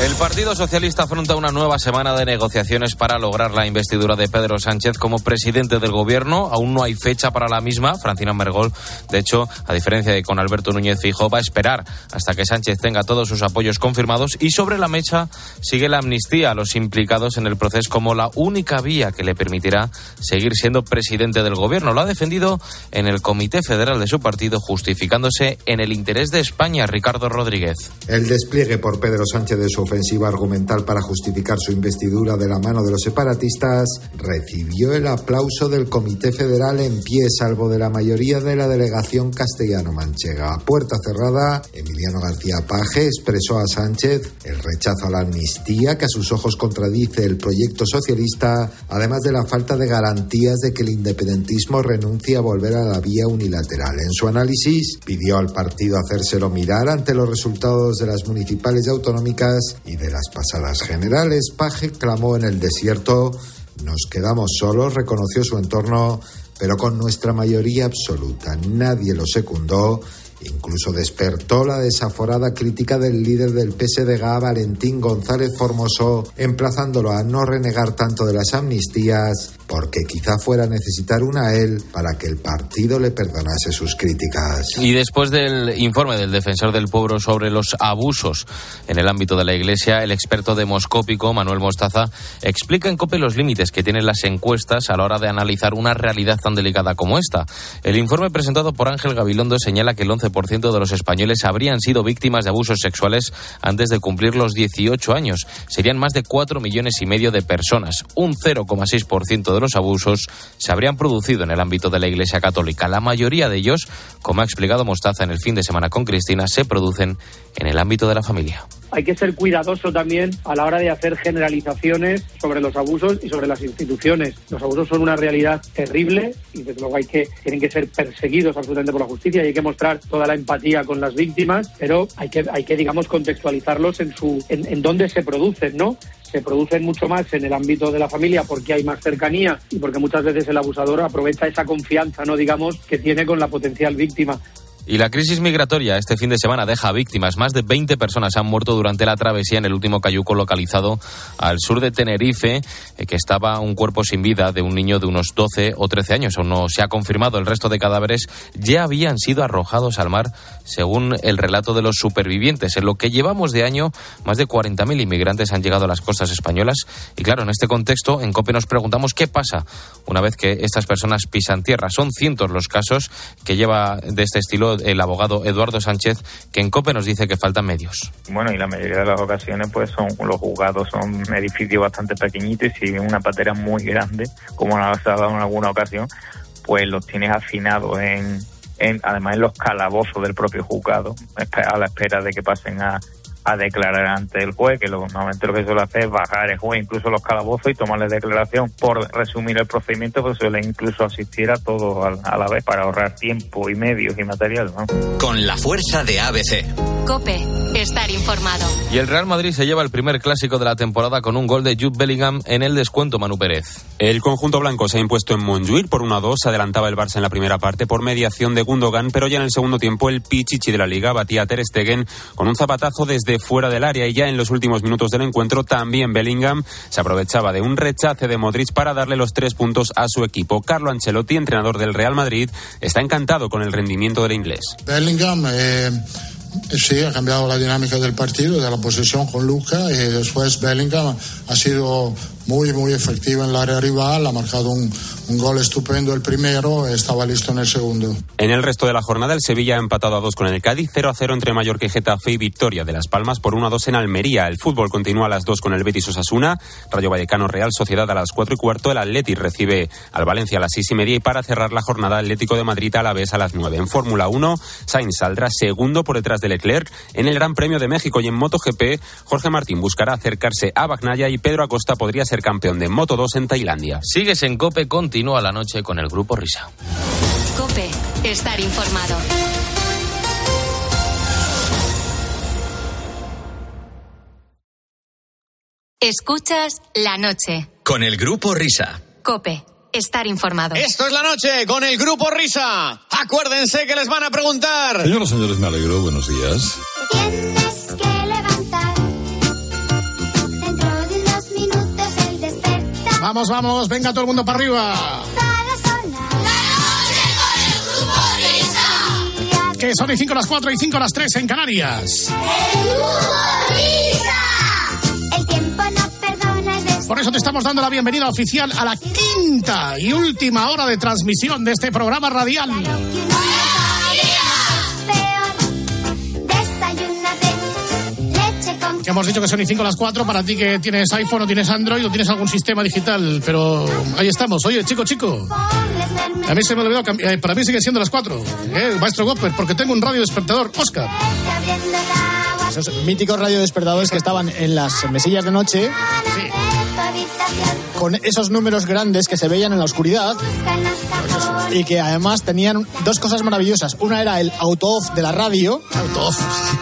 El Partido Socialista afronta una nueva semana de negociaciones para lograr la investidura de Pedro Sánchez como presidente del gobierno. Aún no hay fecha para la misma. Francina Mergol, de hecho, a diferencia de con Alberto Núñez Fijo, va a esperar hasta que Sánchez tenga todos sus apoyos confirmados. Y sobre la mecha sigue la amnistía a los implicados en el proceso como la única vía que le permitirá seguir siendo presidente del gobierno. Lo ha defendido en el Comité Federal de su partido, justificándose en el interés de España, Ricardo Rodríguez. El despliegue por Pedro Sánchez de su ofensiva argumental para justificar su investidura de la mano de los separatistas, recibió el aplauso del Comité Federal en pie, salvo de la mayoría de la delegación castellano-manchega. A puerta cerrada, Emiliano García Paje expresó a Sánchez el rechazo a la amnistía que a sus ojos contradice el proyecto socialista, además de la falta de garantías de que el independentismo renuncie a volver a la vía unilateral. En su análisis, pidió al partido hacérselo mirar ante los resultados de las municipales y autonómicas y de las pasadas generales. Paje clamó en el desierto, nos quedamos solos, reconoció su entorno, pero con nuestra mayoría absoluta. Nadie lo secundó. Incluso despertó la desaforada crítica del líder del PSDG, Valentín González Formoso, emplazándolo a no renegar tanto de las amnistías, porque quizá fuera necesitar una él para que el partido le perdonase sus críticas. Y después del informe del defensor del pueblo sobre los abusos en el ámbito de la Iglesia, el experto demoscópico Manuel Mostaza explica en COPE los límites que tienen las encuestas a la hora de analizar una realidad tan delicada como esta. El informe presentado por Ángel Gabilondo señala que el 11% de los españoles habrían sido víctimas de abusos sexuales antes de cumplir los 18 años. Serían más de 4 millones y medio de personas. Un 0,6% de los abusos se habrían producido en el ámbito de la Iglesia Católica. La mayoría de ellos, como ha explicado Mostaza en el fin de semana con Cristina, se producen en el ámbito de la familia. Hay que ser cuidadoso también a la hora de hacer generalizaciones sobre los abusos y sobre las instituciones. Los abusos son una realidad terrible y desde luego hay que, tienen que ser perseguidos absolutamente por la justicia y hay que mostrar toda la empatía con las víctimas, pero hay que, hay que digamos, contextualizarlos en, su, en, dónde se producen, ¿no? se producen mucho más en el ámbito de la familia porque hay más cercanía y porque muchas veces el abusador aprovecha esa confianza, no digamos, que tiene con la potencial víctima. Y la crisis migratoria este fin de semana deja víctimas. Más de 20 personas han muerto durante la travesía en el último cayuco localizado al sur de Tenerife, eh, que estaba un cuerpo sin vida de un niño de unos 12 o 13 años. Aún no se ha confirmado. El resto de cadáveres ya habían sido arrojados al mar, según el relato de los supervivientes. En lo que llevamos de año, más de 40.000 inmigrantes han llegado a las costas españolas. Y claro, en este contexto, en COPE nos preguntamos qué pasa una vez que estas personas pisan tierra. Son cientos los casos que lleva de este estilo el abogado Eduardo Sánchez, que en COPE nos dice que faltan medios. Bueno, y la mayoría de las ocasiones, pues son los juzgados son edificios bastante pequeñitos y si una patera muy grande, como nos ha dado en alguna ocasión, pues los tienes afinados en, en, además en los calabozos del propio juzgado, a la espera de que pasen a, a declarar ante el juez, que lo, normalmente lo que suele hacer es bajar el juez incluso los calabozos y tomarle declaración. Por resumir el procedimiento, pues suele incluso asistir a todos a, a la vez para ahorrar tiempo y medios y material. ¿no? Con la fuerza de ABC. Cope, estar informado. Y el Real Madrid se lleva el primer clásico de la temporada con un gol de Jude Bellingham en el descuento, Manu Pérez. El conjunto blanco se ha impuesto en Montjuic por 1-2. Adelantaba el Barça en la primera parte por mediación de Gundogan, pero ya en el segundo tiempo el Pichichi de la Liga batía a Ter Stegen con un zapatazo desde fuera del área y ya en los últimos minutos del encuentro también Bellingham se aprovechaba de un rechace de Modric para darle los tres puntos a su equipo. Carlo Ancelotti, entrenador del Real Madrid, está encantado con el rendimiento del inglés. Bellingham eh, sí ha cambiado la dinámica del partido, de la posesión con Luca y después Bellingham ha sido muy, muy efectivo en el área rival, ha marcado un, un gol estupendo el primero, estaba listo en el segundo. En el resto de la jornada, el Sevilla ha empatado a dos con el Cádiz, 0 a 0 entre Mallorca y Getafe y victoria de Las Palmas por 1 a 2 en Almería. El fútbol continúa a las 2 con el Betis Osasuna, Rayo Vallecano Real Sociedad a las 4 y cuarto, el Atleti recibe al Valencia a las 6 y media y para cerrar la jornada Atlético de Madrid a la vez a las 9. En Fórmula 1, Sainz saldrá segundo por detrás de Leclerc en el Gran Premio de México y en MotoGP, Jorge Martín buscará acercarse a Bagnaya y Pedro Acosta podría ser campeón de Moto 2 en Tailandia. Sigues en COPE, continúa la noche con el Grupo Risa. Cope, estar informado. Escuchas la noche. Con el Grupo Risa. Cope, estar informado. Esto es la noche con el grupo Risa. Acuérdense que les van a preguntar. Señoras y señores, me alegro. Buenos días. Vamos, vamos, venga todo el mundo para arriba. Que son y 5 las 4 y 5 las 3 en Canarias. El tiempo no perdona Por eso te estamos dando la bienvenida oficial a la quinta y última hora de transmisión de este programa radial. Que hemos dicho que son y 5 las 4 para ti que tienes iPhone o tienes Android o tienes algún sistema digital. Pero ahí estamos. Oye, chico, chico. A mí se me olvidó, eh, para mí sigue siendo las 4. Eh, maestro Gopper, porque tengo un radio despertador. Oscar. Esos míticos radiodespertadores que estaban en las mesillas de noche. Con esos números grandes que se veían en la oscuridad y que además tenían dos cosas maravillosas. Una era el auto-off de la radio,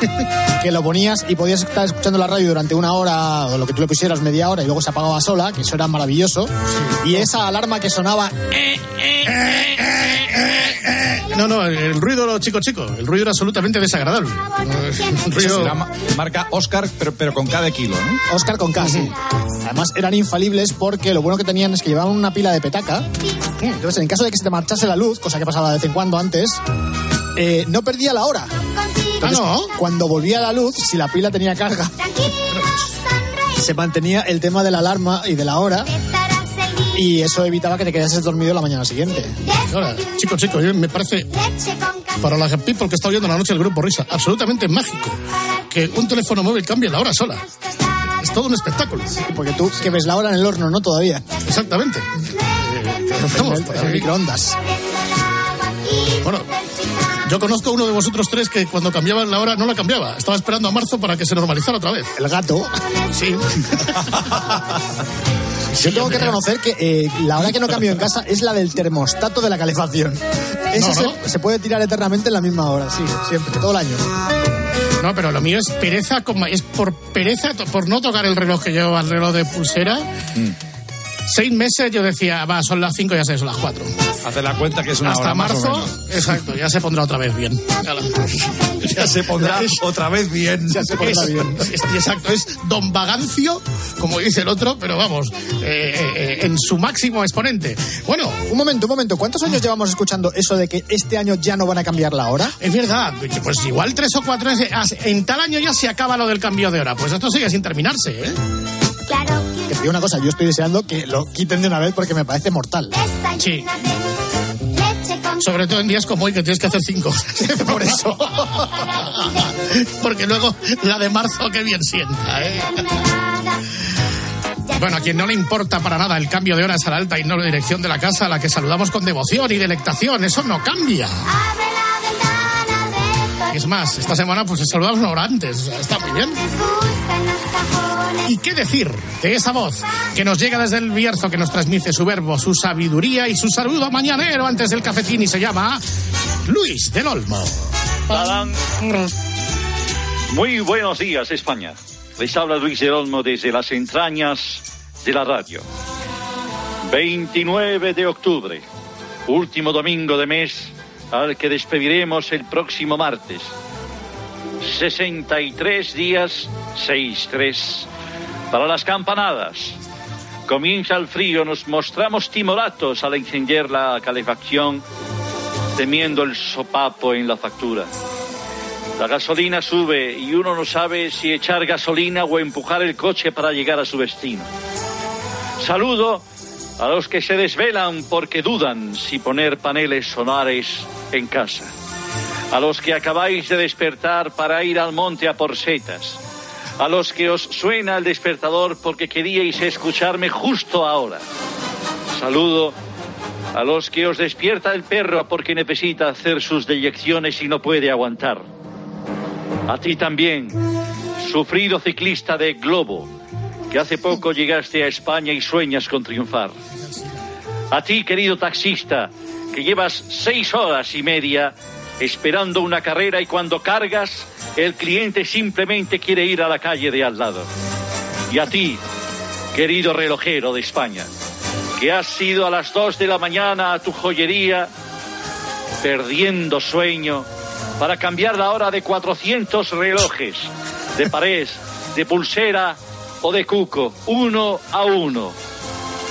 que lo ponías y podías estar escuchando la radio durante una hora o lo que tú le pusieras media hora y luego se apagaba sola, que eso era maravilloso. Y esa alarma que sonaba No, no, el, el ruido, chico, chico. El ruido era absolutamente desagradable. Un ruido- marca Oscar, pero, pero con cada kilo, ¿no? Oscar con K, sí. Además eran infalibles porque lo bueno que tenían es que llevaban una pila de petaca. Entonces, en caso de que se te marchase la luz, cosa que pasaba de vez en cuando antes, eh, no perdía la hora. Entonces, Ah, Cuando volvía la luz, si la pila tenía carga, se mantenía el tema de la alarma y de la hora y eso evitaba que te quedases dormido la mañana siguiente. Ahora, chico, chico, yo- me parece para la people que está oyendo la noche el grupo Risa, absolutamente mágico que un teléfono móvil cambie la hora sola. Es todo un espectáculo. Porque tú que ves la hora en el horno, ¿no? Todavía. Exactamente. Eh, vamos, En microondas. Bueno, yo conozco uno de vosotros tres que cuando cambiaban la hora no la cambiaba. Estaba esperando a marzo para que se normalizara otra vez. El gato. Sí. Yo tengo que reconocer que eh, la hora que no cambio en casa es la del termostato de la calefacción. No, no. Se, se puede tirar eternamente en la misma hora, sí, siempre, todo el año. No, pero lo mío es pereza, es por pereza, por no tocar el reloj que llevo al reloj de pulsera. Seis meses yo decía, va, son las cinco, ya sé, son las cuatro. Hace la cuenta que es una Hasta hora más o marzo, menos. exacto, ya se pondrá otra vez bien. Ya se pondrá otra vez bien. Ya se pondrá Es- bien. es- exacto, es Don Vagancio, como dice el otro, pero vamos, eh, eh, eh, en su máximo exponente. Bueno, Un momento, un momento. ¿Cuántos años llevamos escuchando eso de que este año ya no van a cambiar la hora? es verdad, pues igual tres o cuatro en tal año ya se acaba lo del cambio de hora. Pues esto sigue sin terminarse, ¿eh? Claro digo una cosa, yo estoy deseando que lo quiten de una vez porque me parece mortal. Sí. Sobre todo en días como hoy que tienes que hacer cinco horas. Por eso. Porque luego la de marzo que bien sienta, ¿eh? Bueno, a quien no le importa para nada el cambio de horas a la alta y no la dirección de la casa a la que saludamos con devoción y delectación, eso no cambia. Abre la ventana de Es más, esta semana pues saludamos una hora antes, está muy bien. ¿Y qué decir de esa voz que nos llega desde el Bierzo, que nos transmite su verbo, su sabiduría y su saludo mañanero antes del cafetín y se llama Luis del Olmo? Tarán. Muy buenos días, España. Les habla Luis del Olmo desde las entrañas de la radio. 29 de octubre, último domingo de mes al que despediremos el próximo martes. 63 días, 6-3. Para las campanadas. Comienza el frío, nos mostramos timoratos al encender la calefacción, temiendo el sopapo en la factura. La gasolina sube y uno no sabe si echar gasolina o empujar el coche para llegar a su destino. Saludo a los que se desvelan porque dudan si poner paneles solares en casa. A los que acabáis de despertar para ir al monte a por setas. A los que os suena el despertador porque queríais escucharme justo ahora. Saludo a los que os despierta el perro porque necesita hacer sus deyecciones y no puede aguantar. A ti también, sufrido ciclista de Globo, que hace poco llegaste a España y sueñas con triunfar. A ti, querido taxista, que llevas seis horas y media esperando una carrera y cuando cargas, el cliente simplemente quiere ir a la calle de al lado. Y a ti, querido relojero de España, que has ido a las 2 de la mañana a tu joyería perdiendo sueño para cambiar la hora de 400 relojes de parés, de pulsera o de cuco, uno a uno.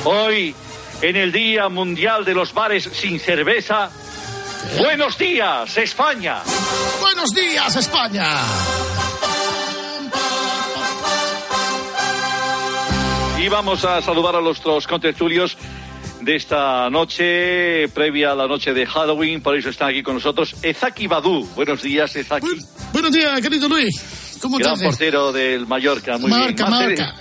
Hoy, en el Día Mundial de los Bares sin Cerveza, buenos días, España. Buenos días, España. Y vamos a saludar a nuestros contertulios de esta noche, previa a la noche de Halloween, por eso están aquí con nosotros Ezaki Badu. Buenos días, Ezaki. Buenos días, querido Luis. ¿Cómo Gran portero del Mallorca, muy Marca, bien. Marceli- marca.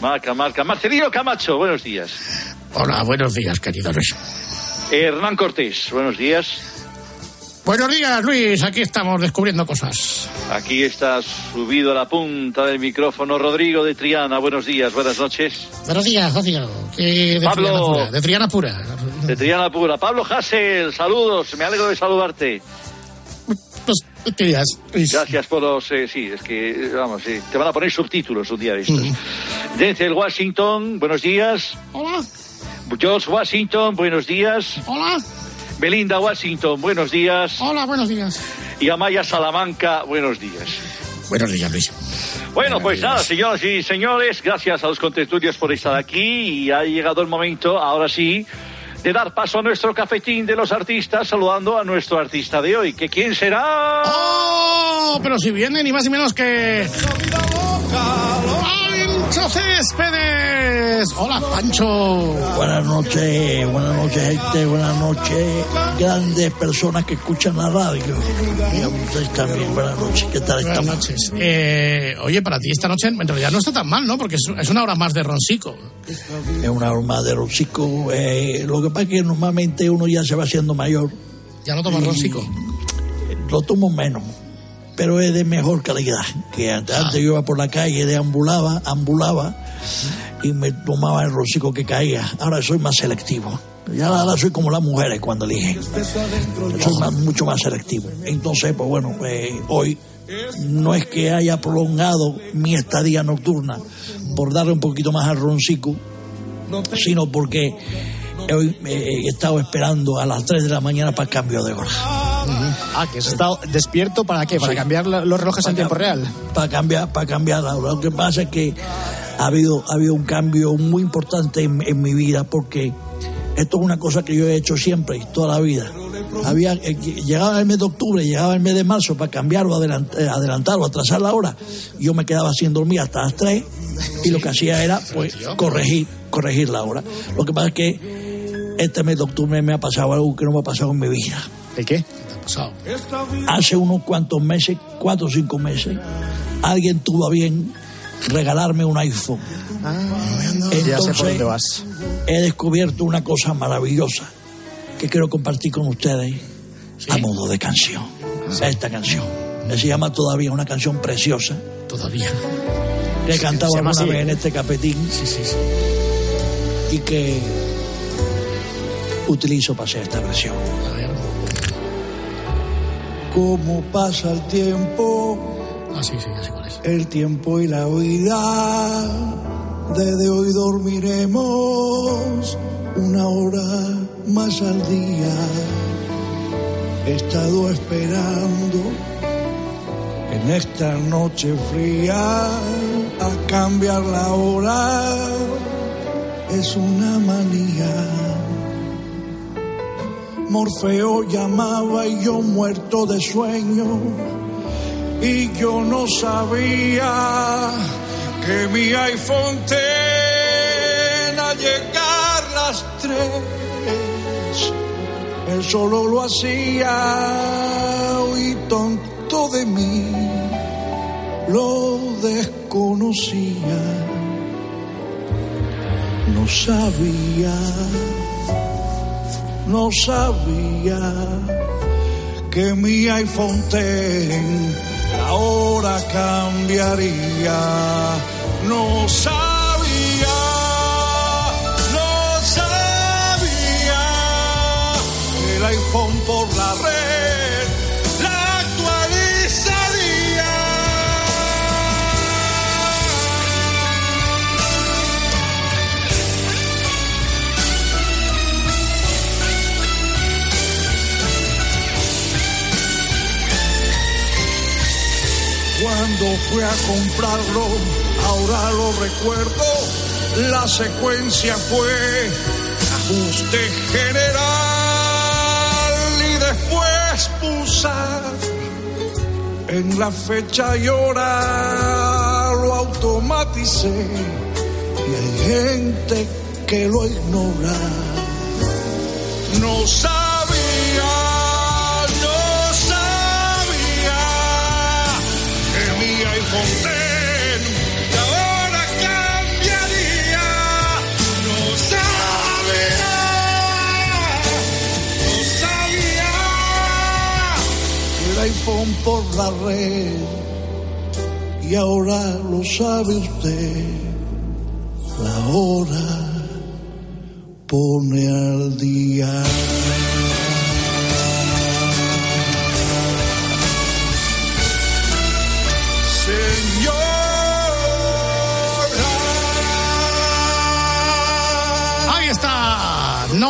Marca, marca. Marcelino Camacho, buenos días. Hola, buenos días, querido Luis. Hernán Cortés, buenos días. Buenos días, Luis. Aquí estamos descubriendo cosas. Aquí está subido a la punta del micrófono Rodrigo de Triana. Buenos días, buenas noches. Buenos días. Que de Pablo. Triana pura. De Triana pura. De Triana Pura. Pablo Hassel, saludos. Me alegro de saludarte. Pues, ¿qué días, Luis? Gracias por los... eh, sí, es que, vamos, sí, te van a poner subtítulos un día de estos. Denzel Washington, buenos días. Hola, George Washington, buenos días. hola, Belinda Washington, buenos días. hola, buenos días. Y Amaya Salamanca, buenos días. Buenos días, Luis. Bueno, pues nada, señoras y señores, gracias a los contestudios por estar aquí y ha llegado el momento, ahora sí, de dar paso a nuestro cafetín de los artistas, saludando a nuestro artista de hoy, que quién será... ¡Oh! Pero si viene ni más ni menos que. ¡Pancho Céspedes! Hola, Pancho. Buenas noches, buenas noches, gente, buenas noches, grandes personas que escuchan la radio. Y a ustedes también, buenas noches, ¿qué tal Buenas estamos? noches. Eh, oye, para ti esta noche en realidad no está tan mal, ¿no? Porque es, una hora más de roncico. Es una broma de rosico. Eh, lo que pasa es que normalmente uno ya se va haciendo mayor. Ya no tomas roncico. Lo tomo menos, pero es de mejor calidad que antes. Ah. Antes yo iba por la calle, deambulaba, ambulaba y me tomaba el rosico que caía. Ahora soy más selectivo. Ya ahora soy como las mujeres cuando eligen. Soy más- mucho más selectivo. Entonces, pues bueno, eh, hoy no es que haya prolongado mi estadía nocturna por darle un poquito más al roncico, sino porque hoy eh, he estado esperando a las 3 de la mañana para el cambio de hora. Ah, que has estado despierto para qué? Para Sí. cambiar los relojes en tiempo real. Para cambiar, para cambiar la hora. Lo que pasa es que ha habido, ha habido un cambio muy importante en, en mi vida porque esto es una cosa que yo he hecho siempre toda la vida. Había, eh, llegaba el mes de octubre, llegaba el mes de marzo para cambiar o adelant- eh, adelantar o atrasar la hora. Yo me quedaba sin dormir hasta las 3 y lo que hacía era pues corregir, corregir la hora. Lo que pasa es que este mes de octubre me ha pasado algo que no me ha pasado en mi vida. ¿El qué? Hace unos cuantos meses, cuatro o cinco meses, alguien tuvo a bien regalarme un iPhone. ya sé por dónde vas. he descubierto una cosa maravillosa que quiero compartir con ustedes a modo de canción. Esta canción. que Se llama Todavía, una canción preciosa Todavía. que he alguna así. vez en este capetín Sí, sí, sí. y que utilizo para hacer esta versión. ¿Cómo pasa el tiempo? Ah, sí, sí, ya sé cuál es. el tiempo y la vida. Desde hoy dormiremos una hora más al día. He estado esperando en esta noche fría a cambiar la hora. Es una manía. Morfeo llamaba y yo muerto de sueño y yo no sabía que mi iPhone a llegar las tres. Él solo lo hacía y tonto de mí lo desconocía. No sabía, no sabía que mi iPhone ten la hora cambiaría. No sabía, no sabía que el iPhone por la red cuando fui a comprarlo, ahora lo recuerdo. La secuencia fue ajuste general y después pulsar en la fecha y hora lo automaticé y hay gente que lo ignora. No sabía, X ahora cambiaría. No sabía, no sabía el iPhone por la red y ahora lo sabe usted. La hora pone al día.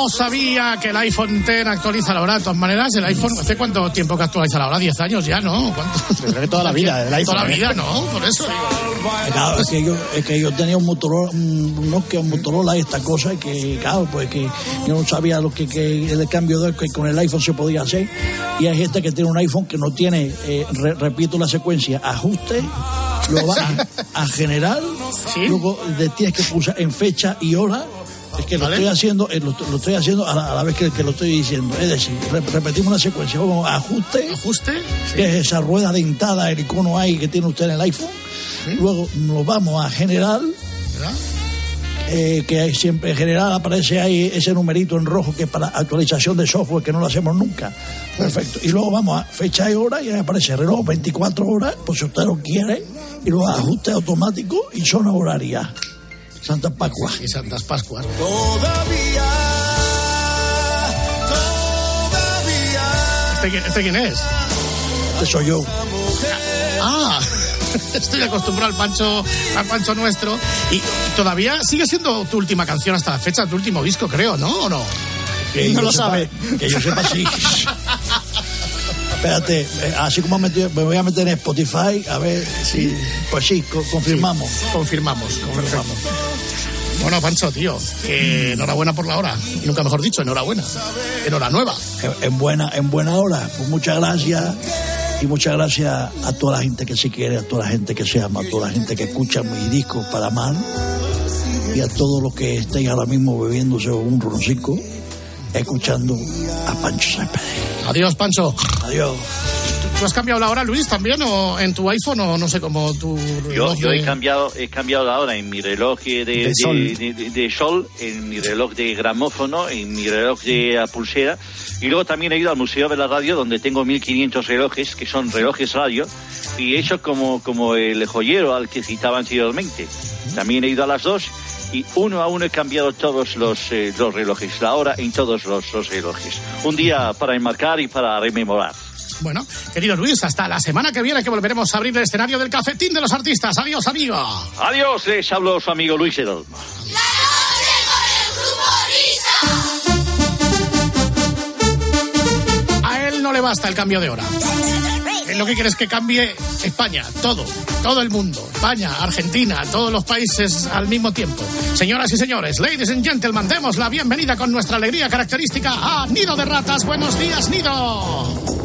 No sabía que el iPhone X actualiza la hora. De todas maneras, el iPhone, ¿hace cuánto tiempo que actualiza la hora? ¿10 años ya, no? ¿Cuánto? Creo que toda la vida, el iPhone. Toda la ¿eh? vida, ¿no? Por eso digo. Claro, es que yo, es que yo tenía un Motorola, un Nokia, un Motorola y esta cosa, y que, claro, pues que yo no sabía lo que, que el cambio de que con el iPhone se podía hacer. Y hay gente que tiene un iPhone que no tiene, eh, re- repito la secuencia, ajuste, lo va a, a general, luego le tienes que pulsar en fecha y hora. Es que lo Vale. estoy haciendo, eh, lo, lo estoy haciendo a la, a la vez que, que lo estoy diciendo. Es decir, re- repetimos una secuencia, como ajuste, ajuste, que es esa rueda dentada, el icono ahí que tiene usted en el iPhone. Luego nos vamos a general, eh, que hay siempre en general aparece ahí ese numerito en rojo que es para actualización de software que no lo hacemos nunca. Perfecto. Y luego vamos a fecha y hora y ahí aparece reloj 24 horas, pues si usted lo quiere, y luego ajuste automático y zona horaria. Santa Pascua. Y Santas Pascuas. Todavía, ¿Este, quién- este quién es? Este soy yo. Ah, estoy acostumbrado al Pancho, al Pancho nuestro. Y todavía sigue siendo tu última canción hasta la fecha, tu último disco, creo, ¿no? ¿O no? Que yo sepa- Que yo sepa, sí. Espérate, eh, así como me, me voy a meter en Spotify, a ver si. Pues sí, co- confirmamos. Confirmamos, confirmamos. Bueno, Pancho, tío, que enhorabuena por la hora. Y nunca mejor dicho, enhorabuena. Enhoranueva. En, en buena, en buena hora. Pues muchas gracias. Y muchas gracias a toda la gente que se quiere, a toda la gente que se ama, a toda la gente que escucha mis discos para amar. Y a todos los que estén ahora mismo bebiéndose un roncico, escuchando a Pancho Céspedes. Adiós, Pancho. Adiós. ¿Tú has cambiado la hora, Luis, también? ¿O en tu iPhone? O no sé cómo tu Yo, reloj yo he cambiado he cambiado la hora en mi reloj de, de, De sol. de- de- de sol, en mi reloj de gramófono, en mi reloj de pulsera. Y luego también he ido al Museo de la Radio, donde tengo 1500 relojes, que son relojes radio, y he hecho como, como el joyero al que citaba anteriormente. También he ido a las dos y uno a uno he cambiado todos los, eh, los relojes, la hora en todos los, los relojes. Un día para enmarcar y para rememorar. Bueno, querido Luis, hasta la semana que viene que volveremos a abrir el escenario del cafetín de los artistas. Adiós, amigo. Adiós, les hablo su amigo Luis Edelman. A él no le basta el cambio de hora. Él lo que quiere es que cambie España, todo, todo el mundo, España, Argentina, todos los países al mismo tiempo. Señoras y señores, ladies and gentlemen, demos la bienvenida con nuestra alegría característica a Nido de Ratas. Buenos días, Nido.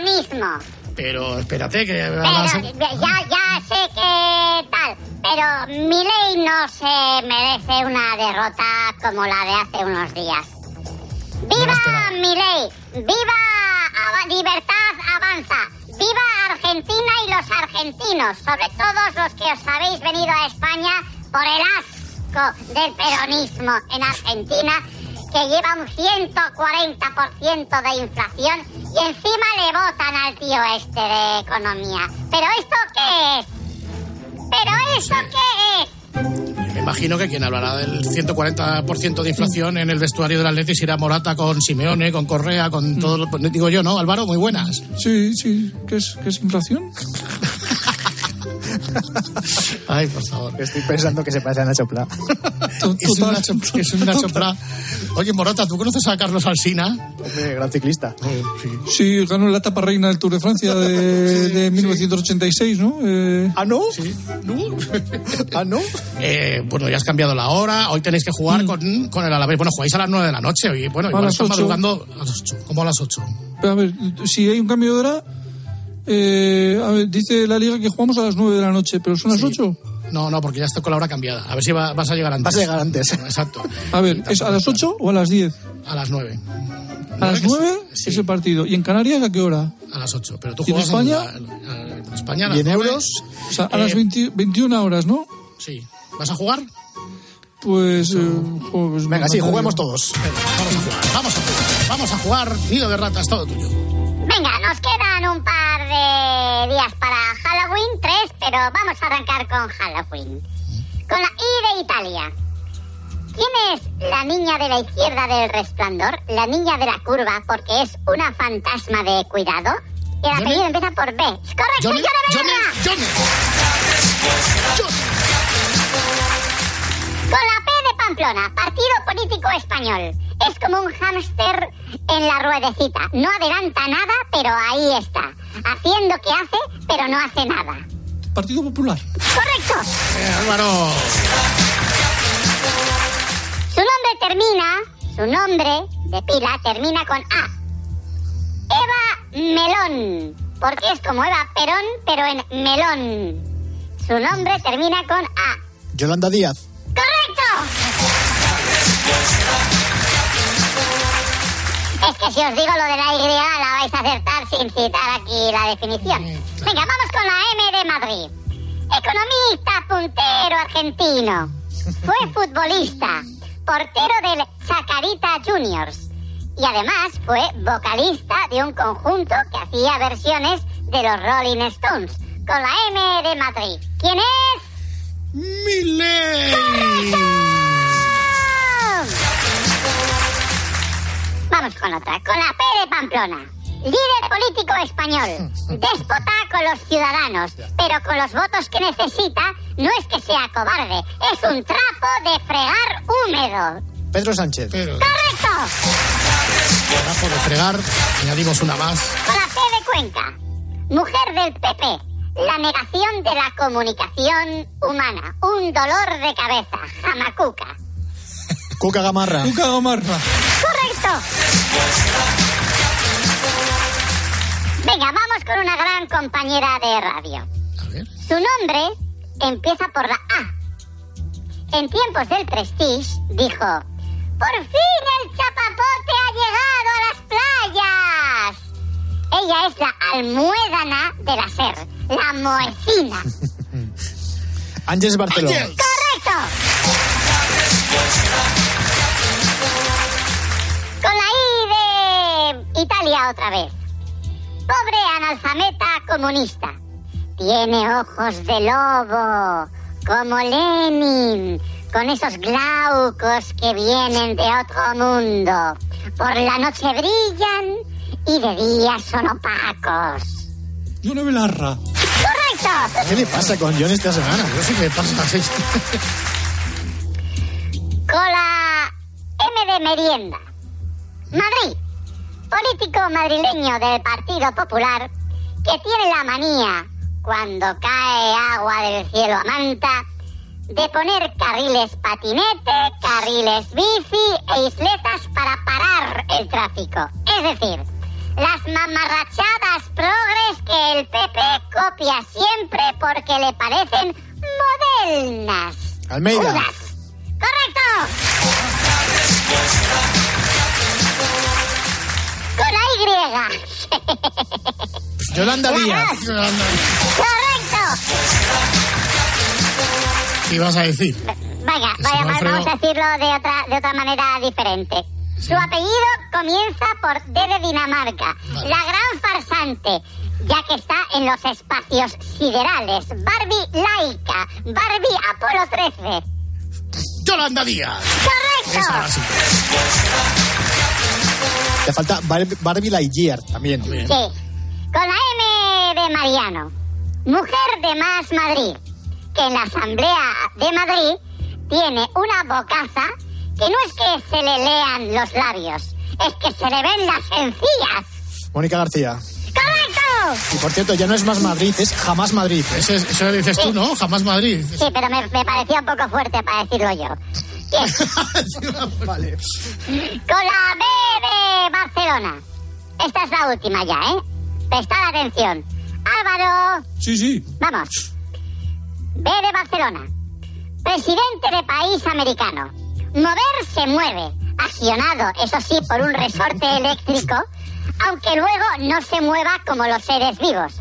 Peronismo. Pero espérate que... Pero, ya, ya sé que tal, pero mi ley no se merece una derrota como la de hace unos días. ¡Viva mi ley! ¡Viva Libertad Avanza! ¡Viva Argentina y los argentinos! Sobre todos los que os habéis venido a España por el asco del peronismo en Argentina, que lleva un 140% de inflación y encima le votan al tío este de economía. ¿Pero esto qué es? ¿Pero esto qué es? Me imagino que quien hablará del 140% de inflación en el vestuario del Atleti será Morata con Simeone, con Correa, con todo lo... pues, Digo yo, ¿no? Álvaro, muy buenas. Sí, sí. ¿Qué es, qué es inflación? Ay, por favor. Estoy pensando que se parece a Nacho Pla. Es un Nacho, es un Nacho Pla. Oye, Morota, ¿tú conoces a Carlos Alsina? Hombre, gran ciclista. Sí, ganó la etapa reina del Tour de Francia de, de 1986, ¿no? Eh, ¿Ah, no? Sí. ¿No? ¿Ah, no? Eh, bueno, ya has cambiado la hora. Hoy tenéis que jugar con, con el Alavés. Bueno, jugáis a las 9 de la noche. Hoy, bueno, igual las están madrugando a las 8. ¿Cómo a las 8? a ver, si hay un cambio de hora, eh, a ver, dice la liga que jugamos a las 9 de la noche, pero son las 8. No, no, porque ya estoy con la hora cambiada. A ver si va- vas a llegar antes. Vas a llegar antes. Exacto. A ver, ¿es a las 8 o a las 10? A las 9. A las 9 es el partido. ¿Y en Canarias a qué hora? A las 8. Pero tú ¿Y en España? En, la- en España a las ¿Y en 9. euros? O sea, a Eh, las 20 21 horas, ¿no? Sí. ¿Vas a jugar? Pues. eh, pues Venga, sí, juguemos todos. Venga, vamos a jugar. Vamos a jugar. Vamos a jugar. Nido de ratas, todo tuyo. Nos quedan un par de días para Halloween, tres, pero vamos a arrancar con Halloween. Con la I de Italia. ¿Quién es la niña de la izquierda del resplandor? La niña de la curva, porque es una fantasma de cuidado. Y el apellido empieza por B. ¡Correcto, Johnny, Johnny Johnny! Johnny. Con la P de Pamplona, Partido Político Español. Es como un hámster en la ruedecita. No adelanta nada, pero ahí está. Haciendo que hace, pero no hace nada. Partido Popular. ¡Correcto! Eh, Álvaro. Su nombre termina, su nombre de pila termina con A. Eva Melón, porque es como Eva Perón, pero en melón. Su nombre termina con A. Yolanda Díaz. ¡Correcto! Es que si os digo lo de la Y, la vais a acertar sin citar aquí la definición. Venga, vamos con la M de Madrid. Economista, puntero argentino. Fue futbolista, portero del Chacarita Juniors. Y además fue vocalista de un conjunto que hacía versiones de los Rolling Stones. Con la M de Madrid. ¿Quién es? Miley. Vamos con otra, con la P de Pamplona. Líder político español, déspota con los ciudadanos, pero con los votos que necesita no es que sea cobarde, es un trapo de fregar húmedo. Pedro Sánchez. Pero, ¡Correcto! trapo de fregar, añadimos una más. Con la P de Cuenca, mujer del PP, la negación de la comunicación humana, un dolor de cabeza, jamacuca. Cuca Gamarra. Cuca Gamarra. Venga, vamos con una gran compañera de radio. A ver. Su nombre empieza por la A. En tiempos del Prestige dijo: ¡Por fin el chapapote ha llegado a las playas! Ella es la almuédana de la SER, la moecina. Ángeles Barceló. Ángel. ¡Correcto! Italia otra vez. Pobre analfabeta comunista. Tiene ojos de lobo, como Lenin, con esos glaucos que vienen de otro mundo. Por la noche brillan y de día son opacos. Yone Belarra. ¡Correcto! ¿Qué le pasa con John esta semana? Yo sí que pasa así. Con la M de merienda. Madrid. Político madrileño del Partido Popular que tiene la manía, cuando cae agua del cielo a manta, de poner carriles patinete, carriles bici e isletas para parar el tráfico. Es decir, las mamarrachadas progres que el PP copia siempre porque le parecen modernas. Almeida. Judas. ¡Correcto! Con la Y. Yolanda Díaz. ¡Correcto! ¿Qué ibas a decir? Vaya, vamos a decirlo de otra, de otra manera diferente. Su apellido comienza por D de Dinamarca. La gran farsante, ya que está en los espacios siderales. Barbie Laika. Barbie Apolo 13. Yolanda Díaz. ¡Correcto! Sí. Te falta Bar- Barbie Lightyear también. Sí. Con la M de Mariano. mujer de Más Madrid, que en la Asamblea de Madrid tiene una bocaza que no es que se le lean los labios, es que se le ven las encías. Mónica García. ¡Correcto! Y por cierto, ya no es más Madrid, es jamás Madrid. Ese es- eso lo dices tú, ¿no? Jamás Madrid. Sí, pero me, me parecía un poco fuerte para decirlo yo. vale. Con la B de Barcelona. Esta es la última ya, ¿eh? Prestad atención. Álvaro, Sí, sí. vamos. B de Barcelona. Presidente de país americano. Mover se mueve. Accionado, eso sí, por un resorte eléctrico, aunque luego no se mueva como los seres vivos.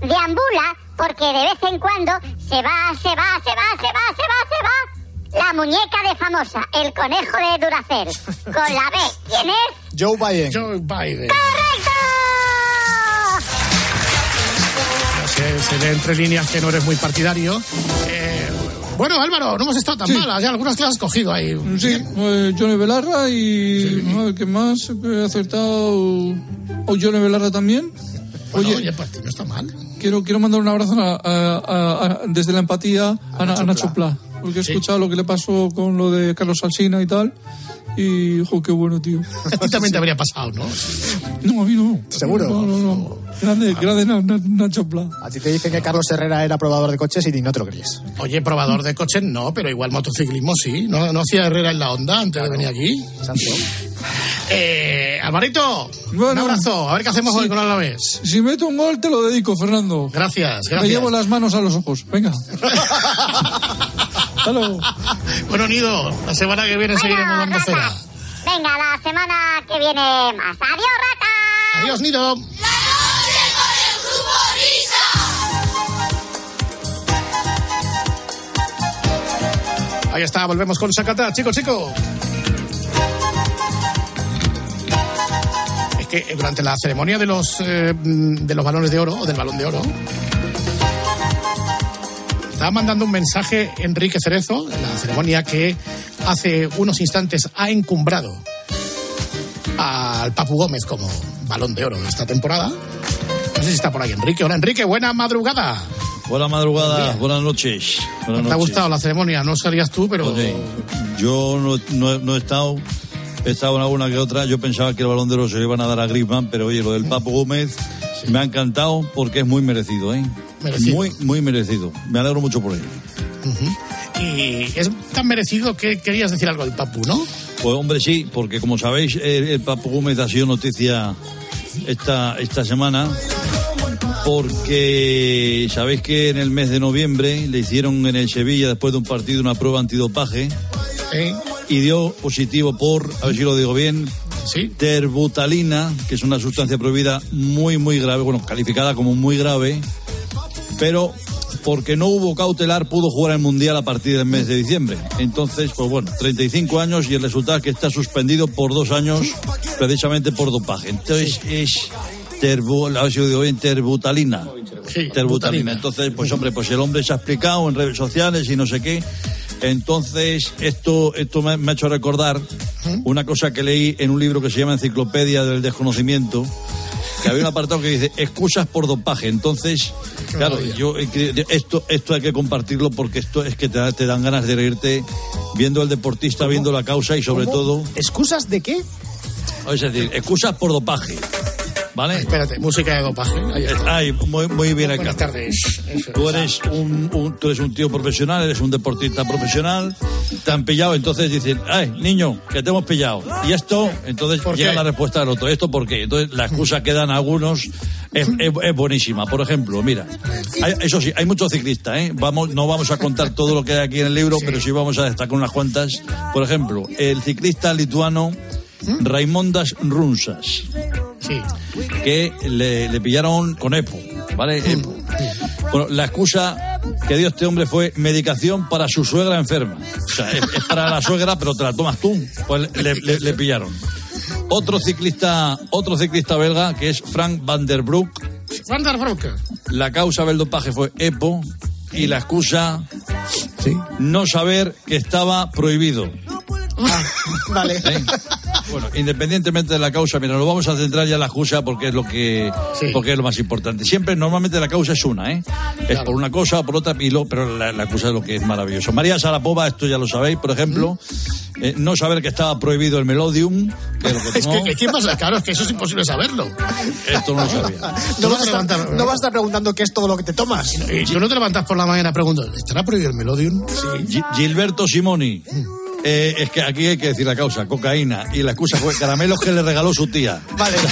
Deambula porque de vez en cuando se va, se va, se va, se va, se va, se va. La muñeca de famosa, el conejo de Duracell. Con la B, ¿quién es? Joe Biden. Joe Biden. ¡Correcto! Se, se lee entre líneas que no eres muy partidario. Eh, bueno, Álvaro, no hemos estado tan Sí. mal. Hay algunas que has cogido ahí. Sí, eh, Johnny Belarra y. A ver, ¿qué más he acertado? ¿O Johnny Belarra también? Bueno, Oye, oye, pues no está mal. quiero, quiero mandar un abrazo a- a- a- a- desde la empatía a, Na- a Nacho Pla. Porque he Sí. escuchado lo que le pasó con lo de Carlos Alsina y tal. Y, jo, qué bueno, tío. A ti también te habría pasado, ¿no? No, a mí no. ¿Seguro? No, no, no. Grande, grande Na- Na- Nacho Pla. A ti te dicen que Carlos Herrera era probador de coches y no te lo crees. Oye, probador de coches no, pero igual motociclismo sí. ¿No, no hacía Herrera en la onda antes de venir aquí? Exacto. Eh, Alvarito, un Bueno. abrazo. A ver qué hacemos hoy Sí. con Alavés. Si meto un gol, te lo dedico, Fernando. Gracias, Me gracias. llevo las manos a los ojos. Venga. Hasta luego. Bueno, Nido, la semana que viene seguiremos dando cera. Venga, la semana que viene más. ¡Adiós, rata! Adiós, Nido. Ahí está, volvemos con Sacata. Chico, chico. Es que durante la ceremonia de los, eh, de los balones de oro, o del balón de oro, estaba mandando un mensaje Enrique Cerezo, la ceremonia que hace unos instantes ha encumbrado al Papu Gómez como balón de oro de esta temporada. No sé si está por ahí Enrique. Hola Enrique, buena madrugada. Buena madrugada, buenas noches. Buenas ¿Te ha noches. gustado la ceremonia? No salías tú, pero... Yo no, no- no he estado, he estado en alguna que otra. Yo pensaba que el balón de oro se lo iban a dar a Griezmann, pero oye, lo del Papo Gómez me ha encantado porque es muy merecido, ¿eh? Merecido. Muy, muy merecido. Me alegro mucho por él. Y es tan merecido que querías decir algo del Papu, ¿no? Pues hombre, sí, porque como sabéis, el, el Papo Gómez ha sido noticia esta, esta semana. Porque sabéis que en el mes de noviembre le hicieron en el Sevilla, después de un partido, una prueba antidopaje. Y dio positivo por, a ver si lo digo bien, Sí. terbutalina, que es una sustancia prohibida muy, muy grave, bueno, calificada como muy grave, pero porque no hubo cautelar pudo jugar el Mundial a partir del mes de diciembre. Entonces, pues bueno, 35 años y el resultado es que está suspendido por dos años precisamente por dopaje. Entonces es terbu, a ver si lo digo bien, terbutalina. Sí, Terbutalina. butalina. Entonces, pues hombre, pues el hombre se ha explicado en redes sociales y no sé qué. Entonces, esto, esto me, me ha hecho recordar una cosa que leí en un libro que se llama Enciclopedia del Desconocimiento, que había un apartado que dice excusas por dopaje. Entonces, claro, yo eh, esto, esto hay que compartirlo porque esto es que te, da- te dan ganas de reírte viendo al deportista, viendo la causa y sobre ¿Cómo? todo, ¿Excusas de qué? es decir, excusas por dopaje. ¿Vale? Espérate, música de dopaje. Ahí está. Ay, muy, muy bien Buenas acá. tardes. Eso Tú es. eres un, un- tú eres un tío profesional, eres un deportista profesional, te han pillado, entonces dicen, ay, niño, que te hemos pillado. Y esto, entonces ¿Por llega qué? la respuesta del otro. ¿Esto por qué? Entonces la excusa que dan algunos es, es- es buenísima. Por ejemplo, mira, hay- eso sí, hay muchos ciclistas, ¿eh? Vamos, no vamos a contar todo lo que hay aquí en el libro, pero sí vamos a destacar unas cuantas. Por ejemplo, el ciclista lituano Raimondas Runsas Sí. que le, le pillaron con EPO, ¿vale? EPO. Bueno, la excusa que dio este hombre fue medicación para su suegra enferma. O sea, es, es para la suegra, pero te la tomas tú. Pues le, le- le pillaron. Otro ciclista, otro ciclista belga, que es Frank van der Broek, Van der Broek. la causa del dopaje fue EPO y la excusa Sí. no saber que estaba prohibido. Vale. ¿eh? Bueno, independientemente de la causa, mira, nos vamos a centrar ya en la excusa porque es lo que porque es lo más importante. Siempre, normalmente la causa es una, ¿eh? Es por una cosa o por otra, y lo, pero la, la excusa es lo que es maravilloso. María Sarapova, esto ya lo sabéis, por ejemplo, eh, no saber que estaba prohibido el Melodium, que es lo que Es tomó. que, que ¿quién más? Claro, es que eso es imposible saberlo. Esto no lo sabía. No vas, a no vas a estar preguntando qué es todo lo que te tomas. Y tú no te levantas por la mañana preguntando, ¿estará prohibido el Melodium? Gi- Gilberto Simoni. Eh, es que aquí hay que decir la causa, cocaína. Y la excusa fue caramelos que le regaló su tía. Vale.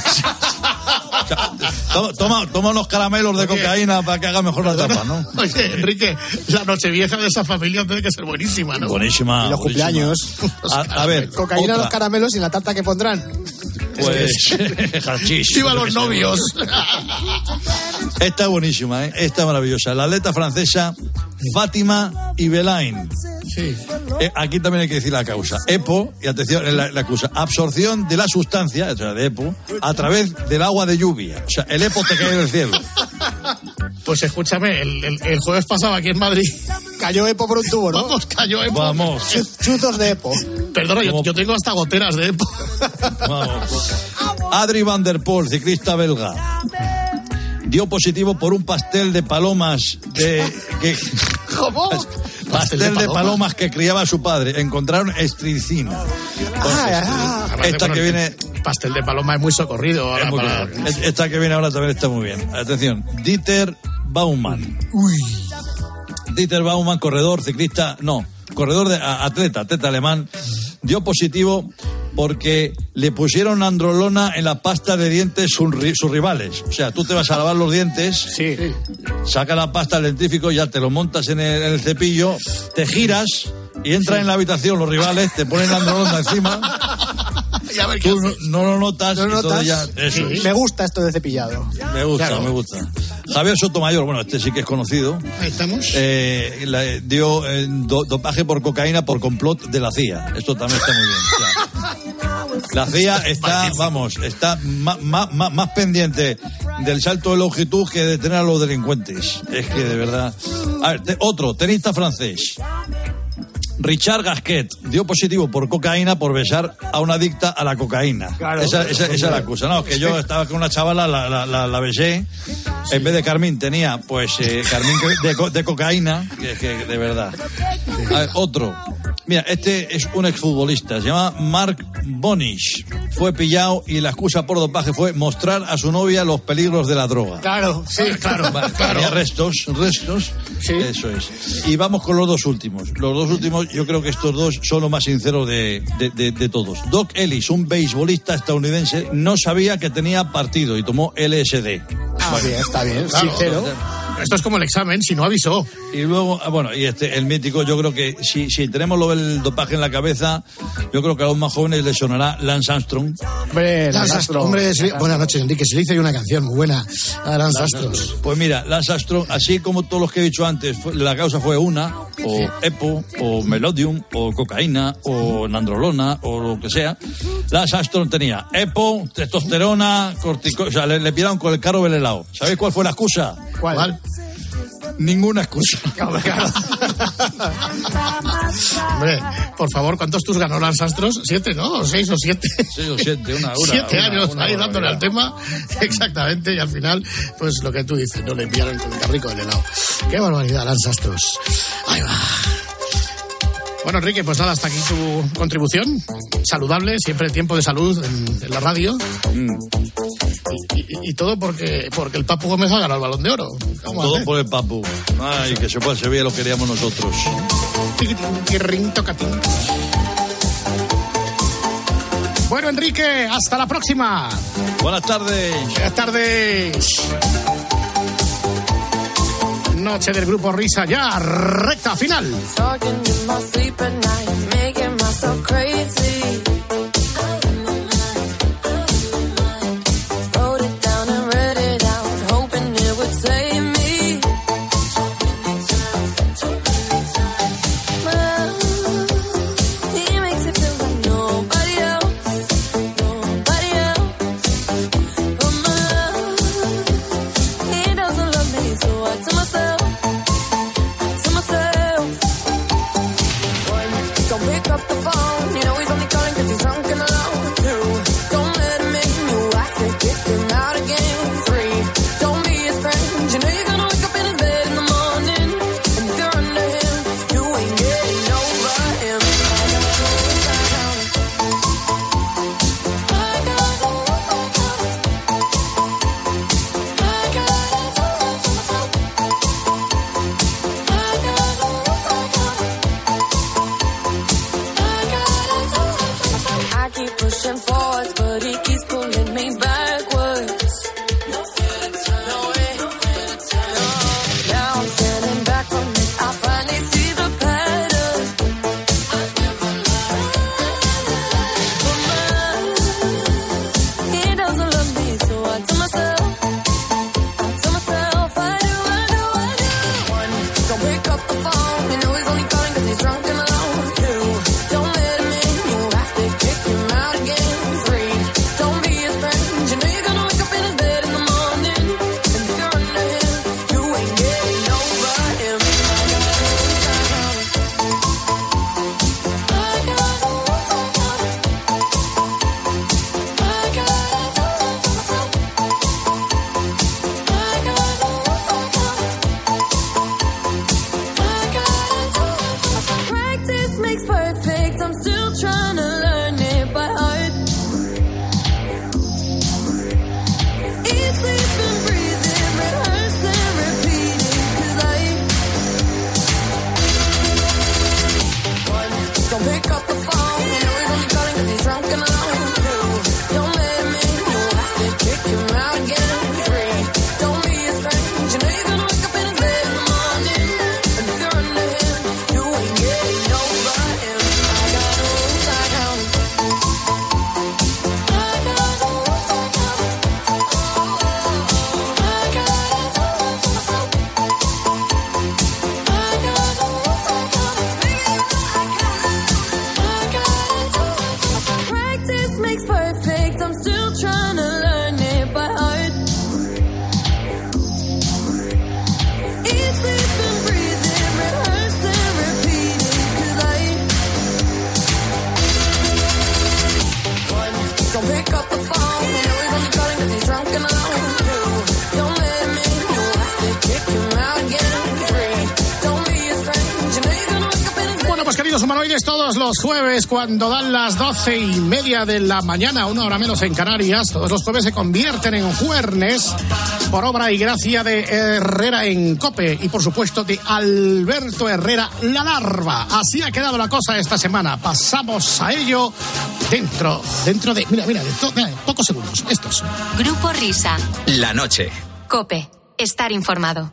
Toma, toma, toma unos caramelos de cocaína para que haga mejor la tapa, ¿no? Oye, Enrique, la nochevieja de esa familia tiene que ser buenísima, ¿no? Buenísima. Y los buenísima. cumpleaños. A, a ver, Cocaína, otra. los caramelos y la tarta que pondrán. Pues, hachís. ¡Viva los novios! Esta es buenísima, ¿eh? Esta es maravillosa. La atleta francesa Fátima Ibelain. Sí. Eh, aquí también hay que decir la causa. EPO, y atención, la, la causa, absorción de la sustancia, o sea, de EPO, a través del agua de lluvia. O sea, el EPO te cae del cielo. Pues escúchame, el, el- el jueves pasado aquí en Madrid. Cayó Epo por un tubo, ¿no? Vamos, cayó Epo. Vamos. Chuzos de Epo. Perdona, yo tengo hasta goteras de Epo. Vamos. Adri Van der Poel, ciclista belga, dio positivo por un pastel de palomas de que ¿Cómo? pastel de palomas que criaba su padre. Encontraron estricina. Ah, ah, Esta que viene Pastel de paloma es muy socorrido. ahora es muy para- buena. Es- Esta que viene ahora también está muy bien. Atención, Dieter Baumann. Dieter Baumann, corredor, ciclista, no, corredor de atleta, atleta alemán, dio positivo porque le pusieron androlona en la pasta de dientes sus, sus rivales. O sea, tú te vas a lavar los dientes, Sí. saca la pasta del dentífrico, ya te lo montas en el, en el cepillo, te giras y entran en la habitación los rivales, te ponen la androlona encima, Ya ver qué tú no, haces. no lo notas, ¿No y todo notas? ya- eso es. Me gusta esto de cepillado. Me gusta, Claro. me gusta. Javier Sotomayor, bueno, este sí que es conocido, Ahí estamos. eh, la- dio eh, do- dopaje por cocaína por complot de la CIA. Esto también está muy bien. la CIA está, vamos, está ma- ma- más pendiente del salto de longitud que de tener a los delincuentes. Es que de verdad. A ver, te- otro, tenista francés. Richard Gasquet dio positivo por cocaína por besar a una adicta a la cocaína. Claro. esa, esa- esa es la excusa. No, que yo estaba con una chavala, la, la, la- la besé. En vez de Carmín tenía, pues, eh, Carmín de, co- de cocaína. Que, que de verdad. A ver, otro. Mira, este es un exfutbolista. Se llama Mark Bonish. Fue pillado y la excusa por dopaje fue mostrar a su novia los peligros de la droga. Claro, sí, claro. Va, Tenía restos, restos. Eso es. Y vamos con los dos últimos. Los dos últimos, yo creo que estos dos son los más sinceros de, de- de- de todos. Doc Ellis, un beisbolista estadounidense, no sabía que tenía partido y tomó LSD. Ah, bien, está bien. Claro. Sincero. Esto es como el examen, si no avisó. Y luego, ah, bueno, y este, el mítico, yo creo que si, si tenemos lo del dopaje en la cabeza, yo creo que a los más jóvenes les sonará Lance Armstrong. Hombre, Lance Armstrong. Hombre, buenas noches, Enrique. Se le hizo una canción muy buena a Lance Armstrong. Pues mira, Lance Armstrong, así como todos los que he dicho antes, fue- la causa fue una, o EPO, o Melodium, o cocaína, o nandrolona, o lo que sea. Lance Armstrong tenía EPO, testosterona, cortico... O sea, le, le pillaron con el carro del helado. ¿Sabéis cuál fue la excusa? ¿Cuál? Ninguna excusa. Hombre, por favor, ¿cuántos tus ganó Lance Armstrong? ¿Siete, no? ¿O ¿Seis o siete? Seis o siete, una, una, Siete una, años una ahí dándole al tema. Exactamente, y al final, pues lo que tú dices, no le enviaron con el carrico del helado. Qué barbaridad, Lance Armstrong. Ahí va. Bueno, Enrique, pues nada, hasta aquí tu contribución. Saludable, siempre tiempo de salud en, en la radio. Y, y- y todo porque, porque el Papu Gómez ha ganado el balón de oro. Todo por el papu. Ay, que se Sevilla lo queríamos nosotros. Bueno, Enrique, hasta la próxima. Buenas tardes. Buenas tardes. Noche del grupo Risa ya, recta final. Jueves, cuando dan las doce y media de la mañana, una hora menos en Canarias, todos los jueves se convierten en juernes por obra y gracia de Herrera en Cope y, por supuesto, de Alberto Herrera La Larva. Así ha quedado la cosa esta semana. Pasamos a ello dentro, dentro de, mira, mira, de to- mira, pocos segundos. Estos. Grupo Risa. La noche. Cope. Estar informado.